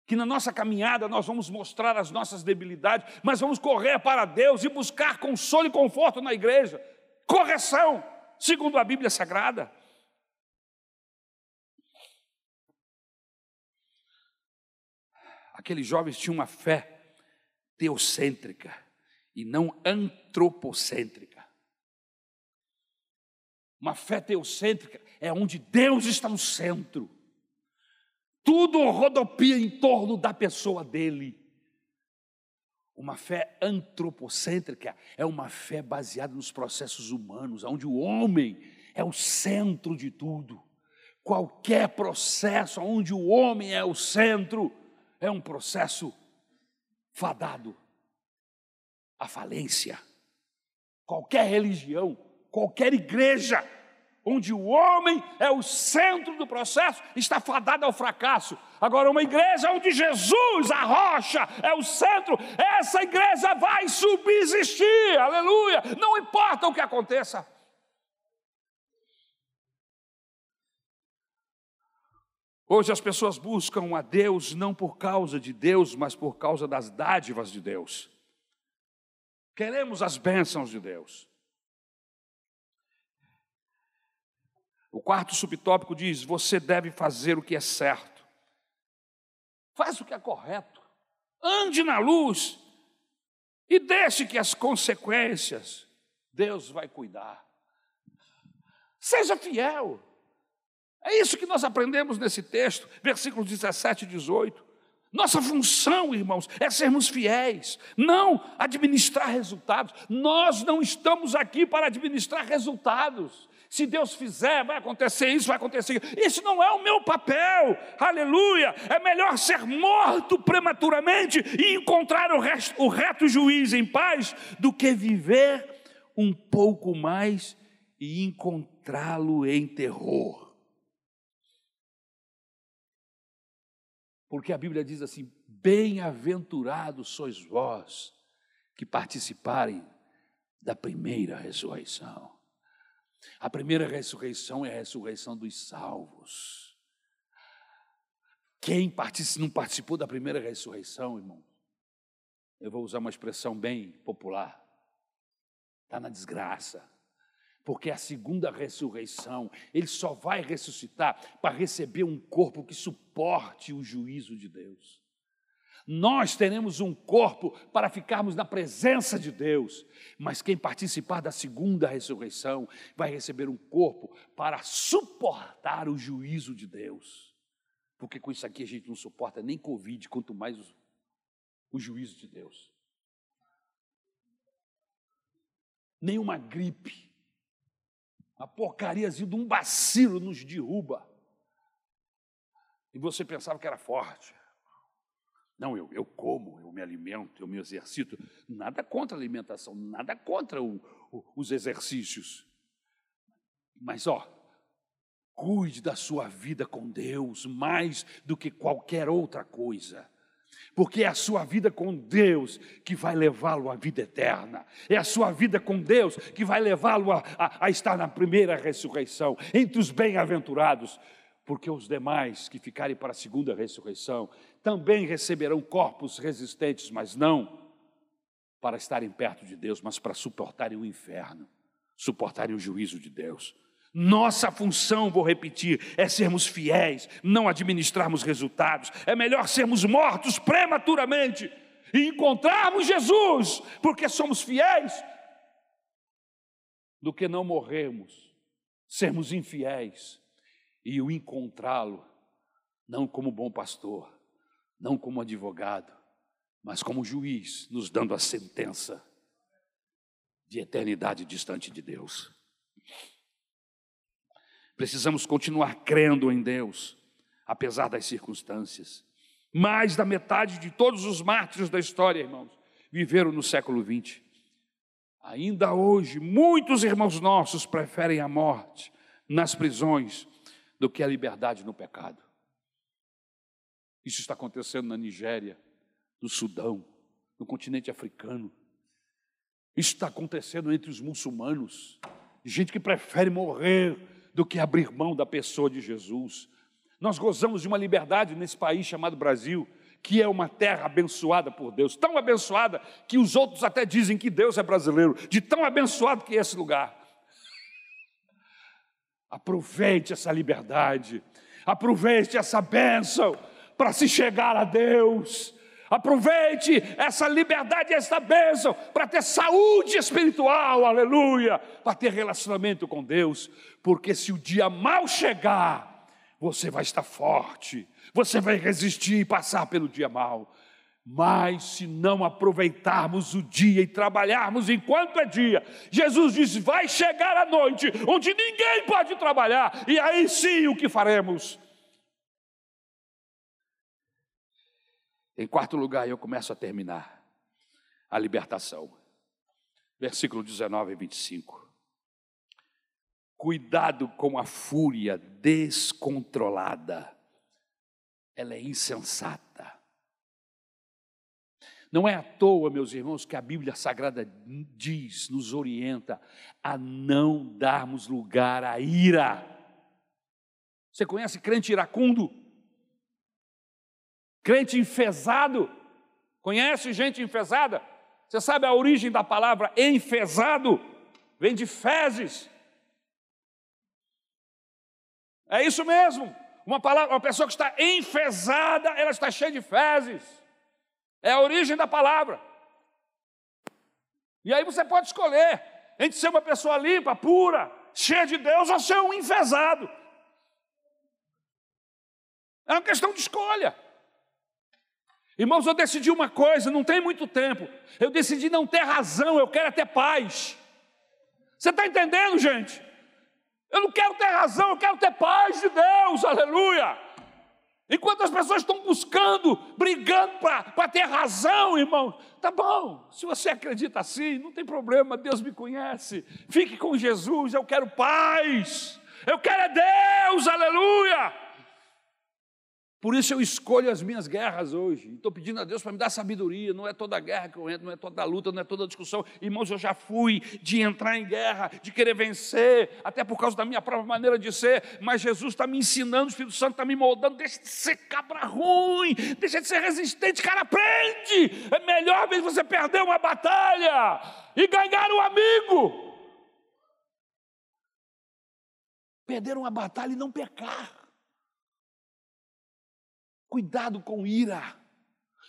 Que na nossa caminhada nós vamos mostrar as nossas debilidades, mas vamos correr para Deus e buscar consolo e conforto na igreja, correção, segundo a Bíblia Sagrada. Aqueles jovens tinham uma fé teocêntrica e não antropocêntrica. Uma fé teocêntrica é onde Deus está no centro. Tudo rodopia em torno da pessoa dele. Uma fé antropocêntrica é uma fé baseada nos processos humanos, onde o homem é o centro de tudo. Qualquer processo onde o homem é o centro, é um processo fadado à falência. Qualquer religião, qualquer igreja, onde o homem é o centro do processo, está fadado ao fracasso. Agora, uma igreja onde Jesus, a rocha, é o centro, essa igreja vai subsistir, aleluia, não importa o que aconteça. Hoje as pessoas buscam a Deus não por causa de Deus, mas por causa das dádivas de Deus. Queremos as bênçãos de Deus. O quarto subtópico diz: você deve fazer o que é certo. Faz o que é correto. Ande na luz e deixe que as consequências Deus vai cuidar. Seja fiel. É isso que nós aprendemos nesse texto, versículos 17 e 18. Nossa função, irmãos, é sermos fiéis, não administrar resultados. Nós não estamos aqui para administrar resultados. Se Deus fizer, vai acontecer isso, vai acontecer isso. Isso não é o meu papel, aleluia. É melhor ser morto prematuramente e encontrar o, resto, o reto juiz em paz do que viver um pouco mais e encontrá-lo em terror. Porque a Bíblia diz assim: Bem-aventurados sois vós que participarem da primeira ressurreição. A primeira ressurreição é a ressurreição dos salvos. Quem não participou da primeira ressurreição, irmão? Eu vou usar uma expressão bem popular. Está na desgraça. Porque a segunda ressurreição, ele só vai ressuscitar para receber um corpo que suporte o juízo de Deus. Nós teremos um corpo para ficarmos na presença de Deus, mas quem participar da segunda ressurreição vai receber um corpo para suportar o juízo de Deus. Porque com isso aqui a gente não suporta nem Covid, quanto mais o, o juízo de Deus. Nem uma gripe, a porcariazinha de um bacilo nos derruba. E você pensava que era forte. Não, eu, eu como, eu me alimento, eu me exercito. Nada contra a alimentação, nada contra o, o, os exercícios. Mas, ó, cuide da sua vida com Deus mais do que qualquer outra coisa. Porque é a sua vida com Deus que vai levá-lo à vida eterna. É a sua vida com Deus que vai levá-lo a, a, a estar na primeira ressurreição, entre os bem-aventurados porque os demais que ficarem para a segunda ressurreição também receberão corpos resistentes, mas não para estarem perto de Deus, mas para suportarem o inferno, suportarem o juízo de Deus. Nossa função, vou repetir, é sermos fiéis, não administrarmos resultados. É melhor sermos mortos prematuramente e encontrarmos Jesus, porque somos fiéis, do que não morrermos, sermos infiéis e o encontrá-lo, não como bom pastor, não como advogado, mas como juiz, nos dando a sentença de eternidade distante de Deus. Precisamos continuar crendo em Deus, apesar das circunstâncias. Mais da metade de todos os mártires da história, irmãos, viveram no século XX. Ainda hoje, muitos irmãos nossos preferem a morte nas prisões do que a liberdade no pecado. Isso está acontecendo na Nigéria, no Sudão, no continente africano. Isso está acontecendo entre os muçulmanos, gente que prefere morrer do que abrir mão da pessoa de Jesus. Nós gozamos de uma liberdade nesse país chamado Brasil, que é uma terra abençoada por Deus, tão abençoada que os outros até dizem que Deus é brasileiro, de tão abençoado que é esse lugar. Aproveite essa liberdade, aproveite essa bênção para se chegar a Deus. Aproveite essa liberdade, essa bênção, para ter saúde espiritual, aleluia, para ter relacionamento com Deus, porque se o dia mal chegar, você vai estar forte, você vai resistir e passar pelo dia mal. Mas se não aproveitarmos o dia e trabalharmos enquanto é dia, Jesus disse: vai chegar a noite onde ninguém pode trabalhar, e aí sim o que faremos? Em quarto lugar, eu começo a terminar a libertação. Versículo 19 e 25. Cuidado com a fúria descontrolada, ela é insensata não é à toa, meus irmãos, que a Bíblia Sagrada diz, nos orienta a não darmos lugar à ira. Você conhece crente iracundo? Crente enfesado? Conhece gente enfesada? Você sabe a origem da palavra enfesado? Vem de fezes. É isso mesmo. Uma, palavra, uma pessoa que está enfesada, ela está cheia de fezes. É a origem da palavra. E aí você pode escolher entre ser uma pessoa limpa, pura, cheia de Deus, ou ser um enfesado. É uma questão de escolha. Irmãos, eu decidi uma coisa, não tem muito tempo. Eu decidi não ter razão, eu quero é ter paz. Você está entendendo, gente? Eu não quero ter razão, eu quero ter paz de Deus, aleluia. Enquanto as pessoas estão buscando, brigando para ter razão, irmão, tá bom. Se você acredita assim, não tem problema, Deus me conhece. Fique com Jesus, eu quero paz. Eu quero é Deus, aleluia. Por isso eu escolho as minhas guerras hoje. Estou pedindo a Deus para me dar sabedoria. Não é toda guerra que eu entro, não é toda luta, não é toda discussão. Irmãos, eu já fui de entrar em guerra, de querer vencer, até por causa da minha própria maneira de ser. Mas Jesus está me ensinando, o Espírito Santo está me moldando. Deixa de ser cabra ruim, deixa de ser resistente. Cara, aprende. É melhor mesmo você perder uma batalha e ganhar um amigo. Perder uma batalha e não pecar. Cuidado com ira.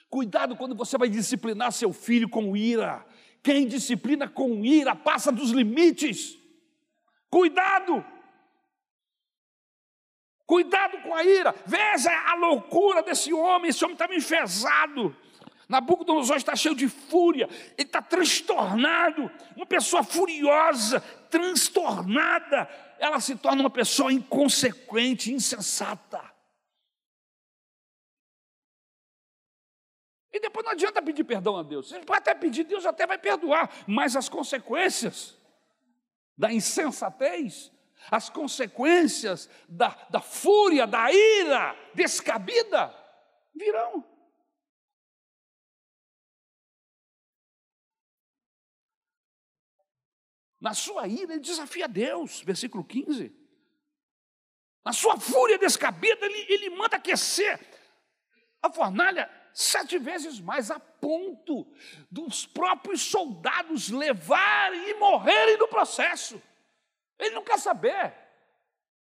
Cuidado quando você vai disciplinar seu filho com ira. Quem disciplina com ira passa dos limites. Cuidado! Cuidado com a ira. Veja a loucura desse homem. Esse homem estava enfesado. Nabucodonosor está cheio de fúria, ele está transtornado. Uma pessoa furiosa, transtornada, ela se torna uma pessoa inconsequente, insensata. E depois não adianta pedir perdão a Deus. Você pode até pedir, Deus até vai perdoar, mas as consequências da insensatez, as consequências da, da fúria, da ira descabida, virão. Na sua ira, ele desafia Deus, versículo 15. Na sua fúria descabida, ele, ele manda aquecer a fornalha sete vezes mais, a ponto dos próprios soldados levarem e morrerem no processo. Ele não quer saber,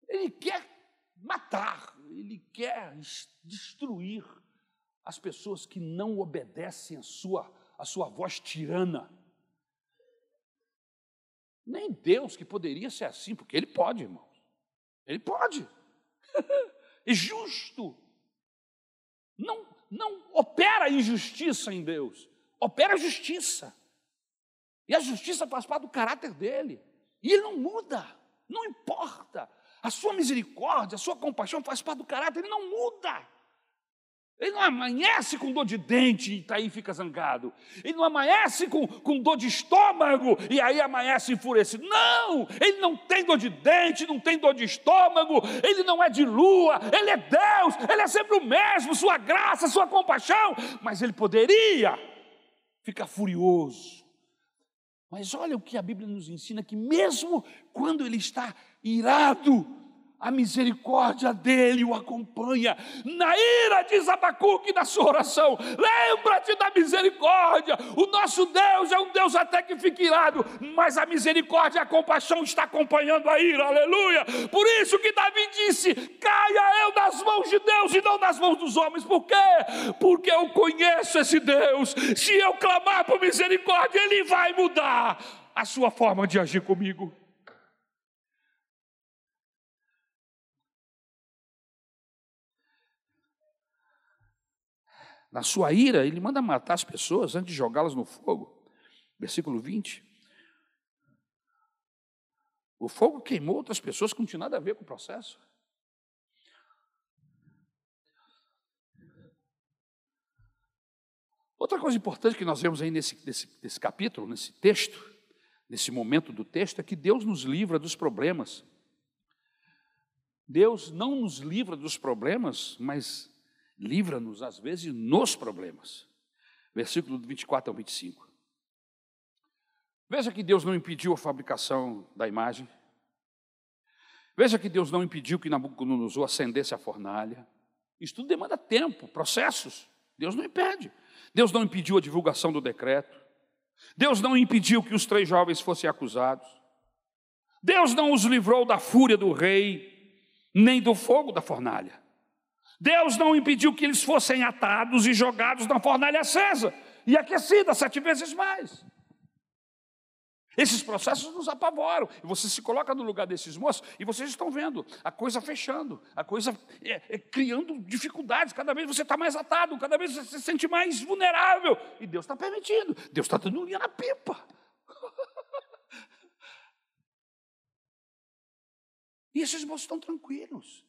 ele quer matar, ele quer destruir as pessoas que não obedecem a sua, a sua voz tirana. Nem Deus que poderia ser assim, porque Ele pode, irmãos. Ele pode. e justo. Não, não opera injustiça em Deus, opera justiça. E a justiça faz parte do caráter dele. E ele não muda, não importa. A sua misericórdia, a sua compaixão faz parte do caráter, ele não muda. Ele não amanhece com dor de dente e tá aí fica zangado. Ele não amanhece com, com dor de estômago e aí amanhece enfurecido. Não! Ele não tem dor de dente, não tem dor de estômago, ele não é de lua, ele é Deus, ele é sempre o mesmo, sua graça, sua compaixão. Mas ele poderia ficar furioso. Mas olha o que a Bíblia nos ensina: que mesmo quando ele está irado, a misericórdia dele o acompanha. Na ira, diz Abacuque na sua oração, lembra-te da misericórdia. O nosso Deus é um Deus até que fica irado, mas a misericórdia e a compaixão está acompanhando a ira, aleluia. Por isso que Davi disse: caia eu nas mãos de Deus e não nas mãos dos homens. Por quê? Porque eu conheço esse Deus. Se eu clamar por misericórdia, ele vai mudar a sua forma de agir comigo. Na sua ira, ele manda matar as pessoas antes de jogá-las no fogo. Versículo 20. O fogo queimou outras pessoas que não tinha nada a ver com o processo. Outra coisa importante que nós vemos aí nesse, nesse, nesse capítulo, nesse texto, nesse momento do texto, é que Deus nos livra dos problemas. Deus não nos livra dos problemas, mas livra-nos, às vezes, nos problemas. Versículo 24 ao 25. Veja que Deus não impediu a fabricação da imagem. Veja que Deus não impediu que Nabucodonosor acendesse a fornalha. Isso tudo demanda tempo, processos. Deus não impede. Deus não impediu a divulgação do decreto. Deus não impediu que os três jovens fossem acusados. Deus não os livrou da fúria do rei, nem do fogo da fornalha. Deus não impediu que eles fossem atados e jogados na fornalha acesa e aquecida sete vezes mais. Esses processos nos apavoram. Você se coloca no lugar desses moços e vocês estão vendo a coisa fechando, a coisa é, é, criando dificuldades. Cada vez você está mais atado, cada vez você se sente mais vulnerável. E Deus está permitindo, Deus está dando linha na pipa. e esses moços estão tranquilos.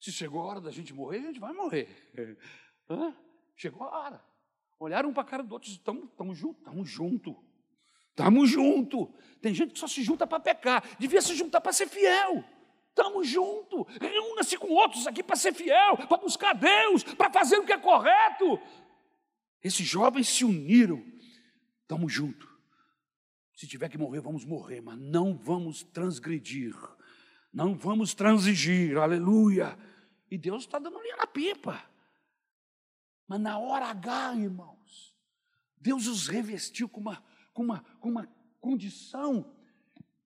Se chegou a hora da gente morrer, a gente vai morrer. Hã? Chegou a hora. Olharam um para a cara do outro e estamos juntos, estamos juntos. Estamos juntos. Tem gente que só se junta para pecar. Devia se juntar para ser fiel. Estamos juntos. Reúna-se com outros aqui para ser fiel, para buscar Deus, para fazer o que é correto. Esses jovens se uniram. Estamos juntos. Se tiver que morrer, vamos morrer, mas não vamos transgredir. Não vamos transigir. Aleluia. E Deus está dando linha na pipa. Mas na hora H, irmãos, Deus os revestiu com uma, com uma, com uma condição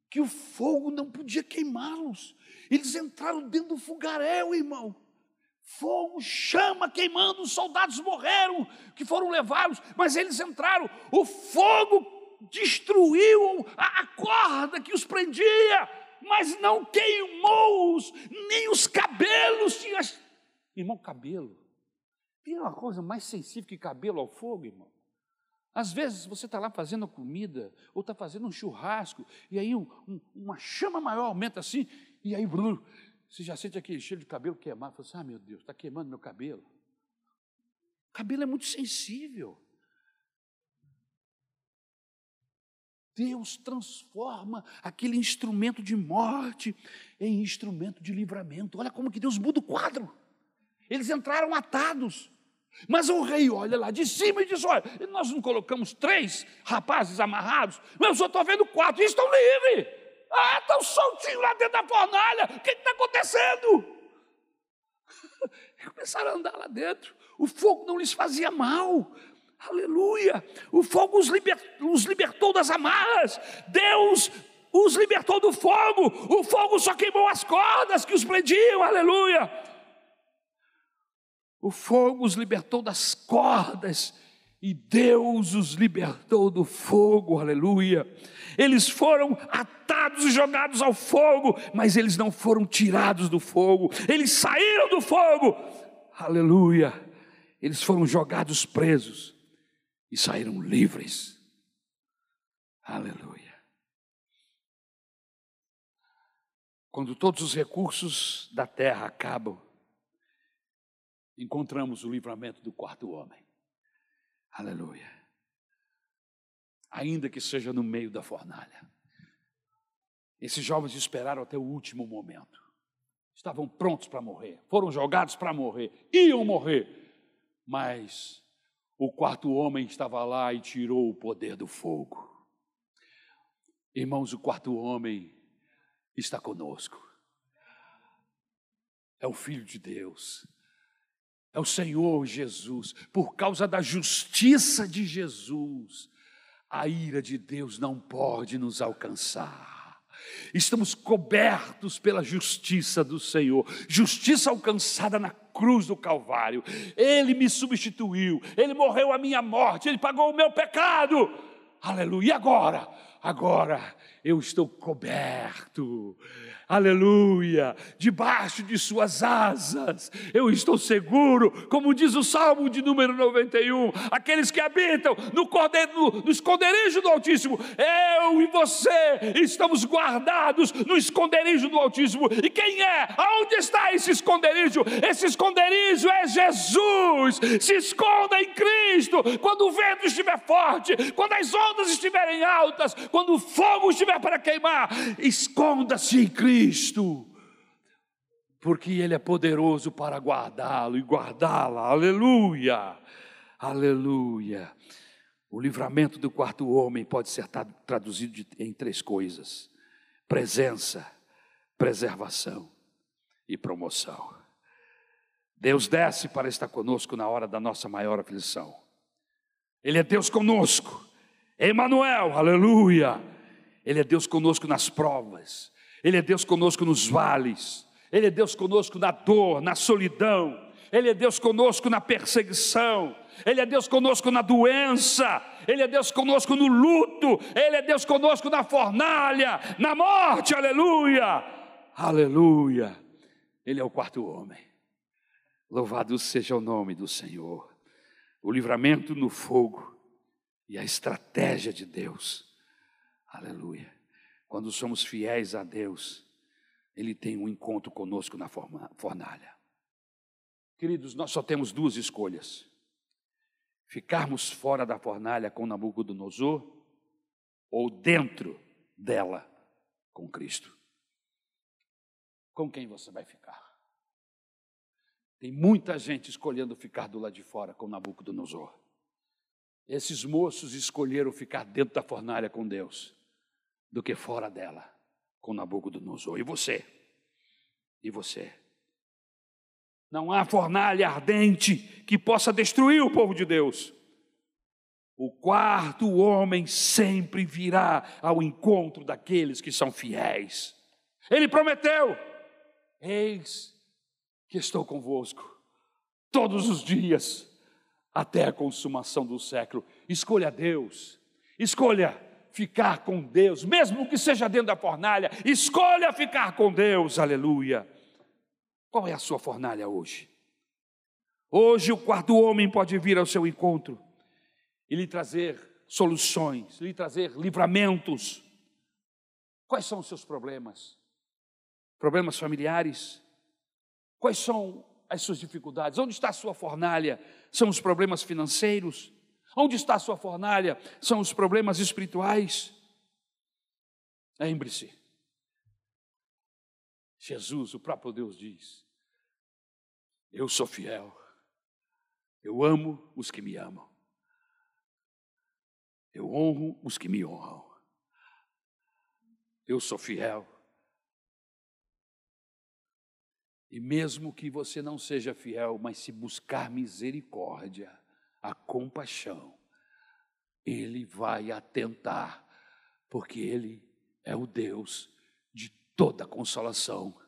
que o fogo não podia queimá-los. Eles entraram dentro do fogaréu, irmão. Fogo, chama queimando, os soldados morreram, que foram levados, mas eles entraram. O fogo destruiu a, a corda que os prendia, mas não queimou-os, nem os cabelos. Tinha... Irmão, cabelo tem uma coisa mais sensível que cabelo ao fogo, irmão? Às vezes você está lá fazendo comida, ou está fazendo um churrasco, e aí um, um, uma chama maior aumenta assim, e aí Bruno, você já sente aquele cheiro de cabelo queimado. Você fala assim, ah, meu Deus, está queimando meu cabelo. Cabelo é muito sensível. Deus transforma aquele instrumento de morte em instrumento de livramento. Olha como que Deus muda o quadro. Eles entraram atados. Mas o rei olha lá de cima e diz: Olha, nós não colocamos três rapazes amarrados, mas eu só estou vendo quatro e estão livres. Ah, estão soltinhos lá dentro da fornalha. O que está acontecendo? Começaram a andar lá dentro. O fogo não lhes fazia mal. Aleluia. O fogo os, liber, os libertou das amarras. Deus os libertou do fogo. O fogo só queimou as cordas que os prendiam. Aleluia. O fogo os libertou das cordas e Deus os libertou do fogo, aleluia. Eles foram atados e jogados ao fogo, mas eles não foram tirados do fogo, eles saíram do fogo, aleluia. Eles foram jogados presos e saíram livres, aleluia. Quando todos os recursos da terra acabam, encontramos o livramento do quarto homem. Aleluia. Ainda que seja no meio da fornalha. Esses jovens esperaram até o último momento. Estavam prontos para morrer, foram jogados para morrer, iam morrer. Mas o quarto homem estava lá e tirou o poder do fogo. Irmãos, o quarto homem está conosco. É o Filho de Deus é o Senhor Jesus, por causa da justiça de Jesus, a ira de Deus não pode nos alcançar. Estamos cobertos pela justiça do Senhor, justiça alcançada na cruz do Calvário. Ele me substituiu, ele morreu a minha morte, ele pagou o meu pecado. Aleluia. E agora? Agora eu estou coberto. Aleluia, debaixo de suas asas, eu estou seguro, como diz o Salmo de número 91, aqueles que habitam no, no, esconderijo do Altíssimo, eu e você estamos guardados no esconderijo do Altíssimo, e quem é? Aonde está esse esconderijo? Esse esconderijo é Jesus, se esconda em Cristo, quando o vento estiver forte, quando as ondas estiverem altas, quando o fogo estiver para queimar, esconda-se em Cristo, porque Ele é poderoso para guardá-lo e guardá-la. Aleluia, aleluia. O livramento do quarto homem pode ser traduzido em três coisas: presença, preservação e promoção. Deus desce para estar conosco na hora da nossa maior aflição. Ele é Deus conosco. Emmanuel, aleluia. Ele é Deus conosco nas provas. Ele é Deus conosco nos vales, Ele é Deus conosco na dor, na solidão, Ele é Deus conosco na perseguição, Ele é Deus conosco na doença, Ele é Deus conosco no luto, Ele é Deus conosco na fornalha, na morte, aleluia, aleluia. Ele é o quarto homem. Louvado seja o nome do Senhor. O livramento no fogo e a estratégia de Deus. Aleluia. Quando somos fiéis a Deus, Ele tem um encontro conosco na fornalha. Queridos, nós só temos duas escolhas: ficarmos fora da fornalha com Nabucodonosor ou dentro dela com Cristo. Com quem você vai ficar? Tem muita gente escolhendo ficar do lado de fora com Nabucodonosor. Esses moços escolheram ficar dentro da fornalha com Deus do que fora dela com Nabucodonosor. E você? E você? Não há fornalha ardente que possa destruir o povo de Deus. O quarto homem sempre virá ao encontro daqueles que são fiéis. Ele prometeu: Eis que estou convosco todos os dias, até a consumação do século. Escolha Deus, escolha ficar com Deus, mesmo que seja dentro da fornalha, escolha ficar com Deus, aleluia. Qual é a sua fornalha hoje? Hoje o quarto homem pode vir ao seu encontro e lhe trazer soluções, lhe trazer livramentos. Quais são os seus problemas? Problemas familiares? Quais são as suas dificuldades? Onde está a sua fornalha? São os problemas financeiros? Onde está a sua fornalha? São os problemas espirituais? Lembre-se, Jesus, o próprio Deus diz: Eu sou fiel, eu amo os que me amam. Eu honro os que me honram. Eu sou fiel. E mesmo que você não seja fiel, mas se buscar misericórdia, a compaixão, Ele vai atentar, porque Ele é o Deus de toda consolação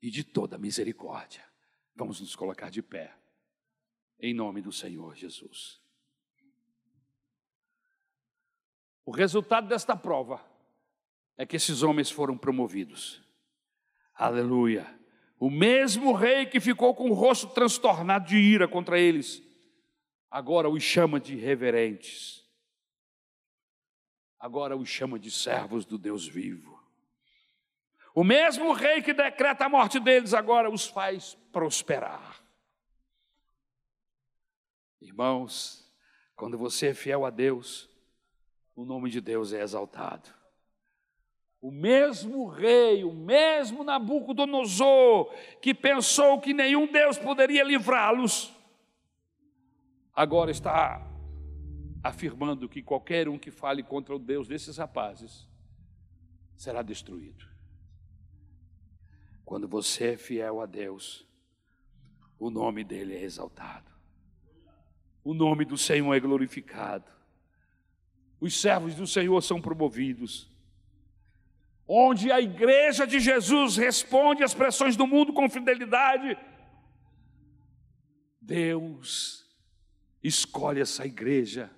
e de toda misericórdia. Vamos nos colocar de pé, em nome do Senhor Jesus. O resultado desta prova é que esses homens foram promovidos. Aleluia. O mesmo rei que ficou com o rosto transtornado de ira contra eles, agora os chama de reverentes. Agora os chama de servos do Deus vivo. O mesmo rei que decreta a morte deles agora os faz prosperar. Irmãos, quando você é fiel a Deus, o nome de Deus é exaltado. O mesmo rei, o mesmo Nabucodonosor, que pensou que nenhum Deus poderia livrá-los, agora está afirmando que qualquer um que fale contra o Deus desses rapazes será destruído. Quando você é fiel a Deus, o nome dele é exaltado, o nome do Senhor é glorificado os servos do Senhor são promovidos. Onde a igreja de Jesus responde às pressões do mundo com fidelidade, Deus escolhe essa igreja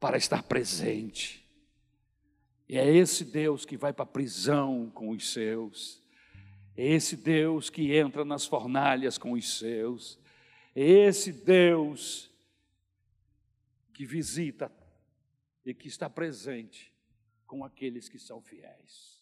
para estar presente. E é esse Deus que vai para a prisão com os seus. É esse Deus que entra nas fornalhas com os seus. É esse Deus que visita e que está presente com aqueles que são fiéis.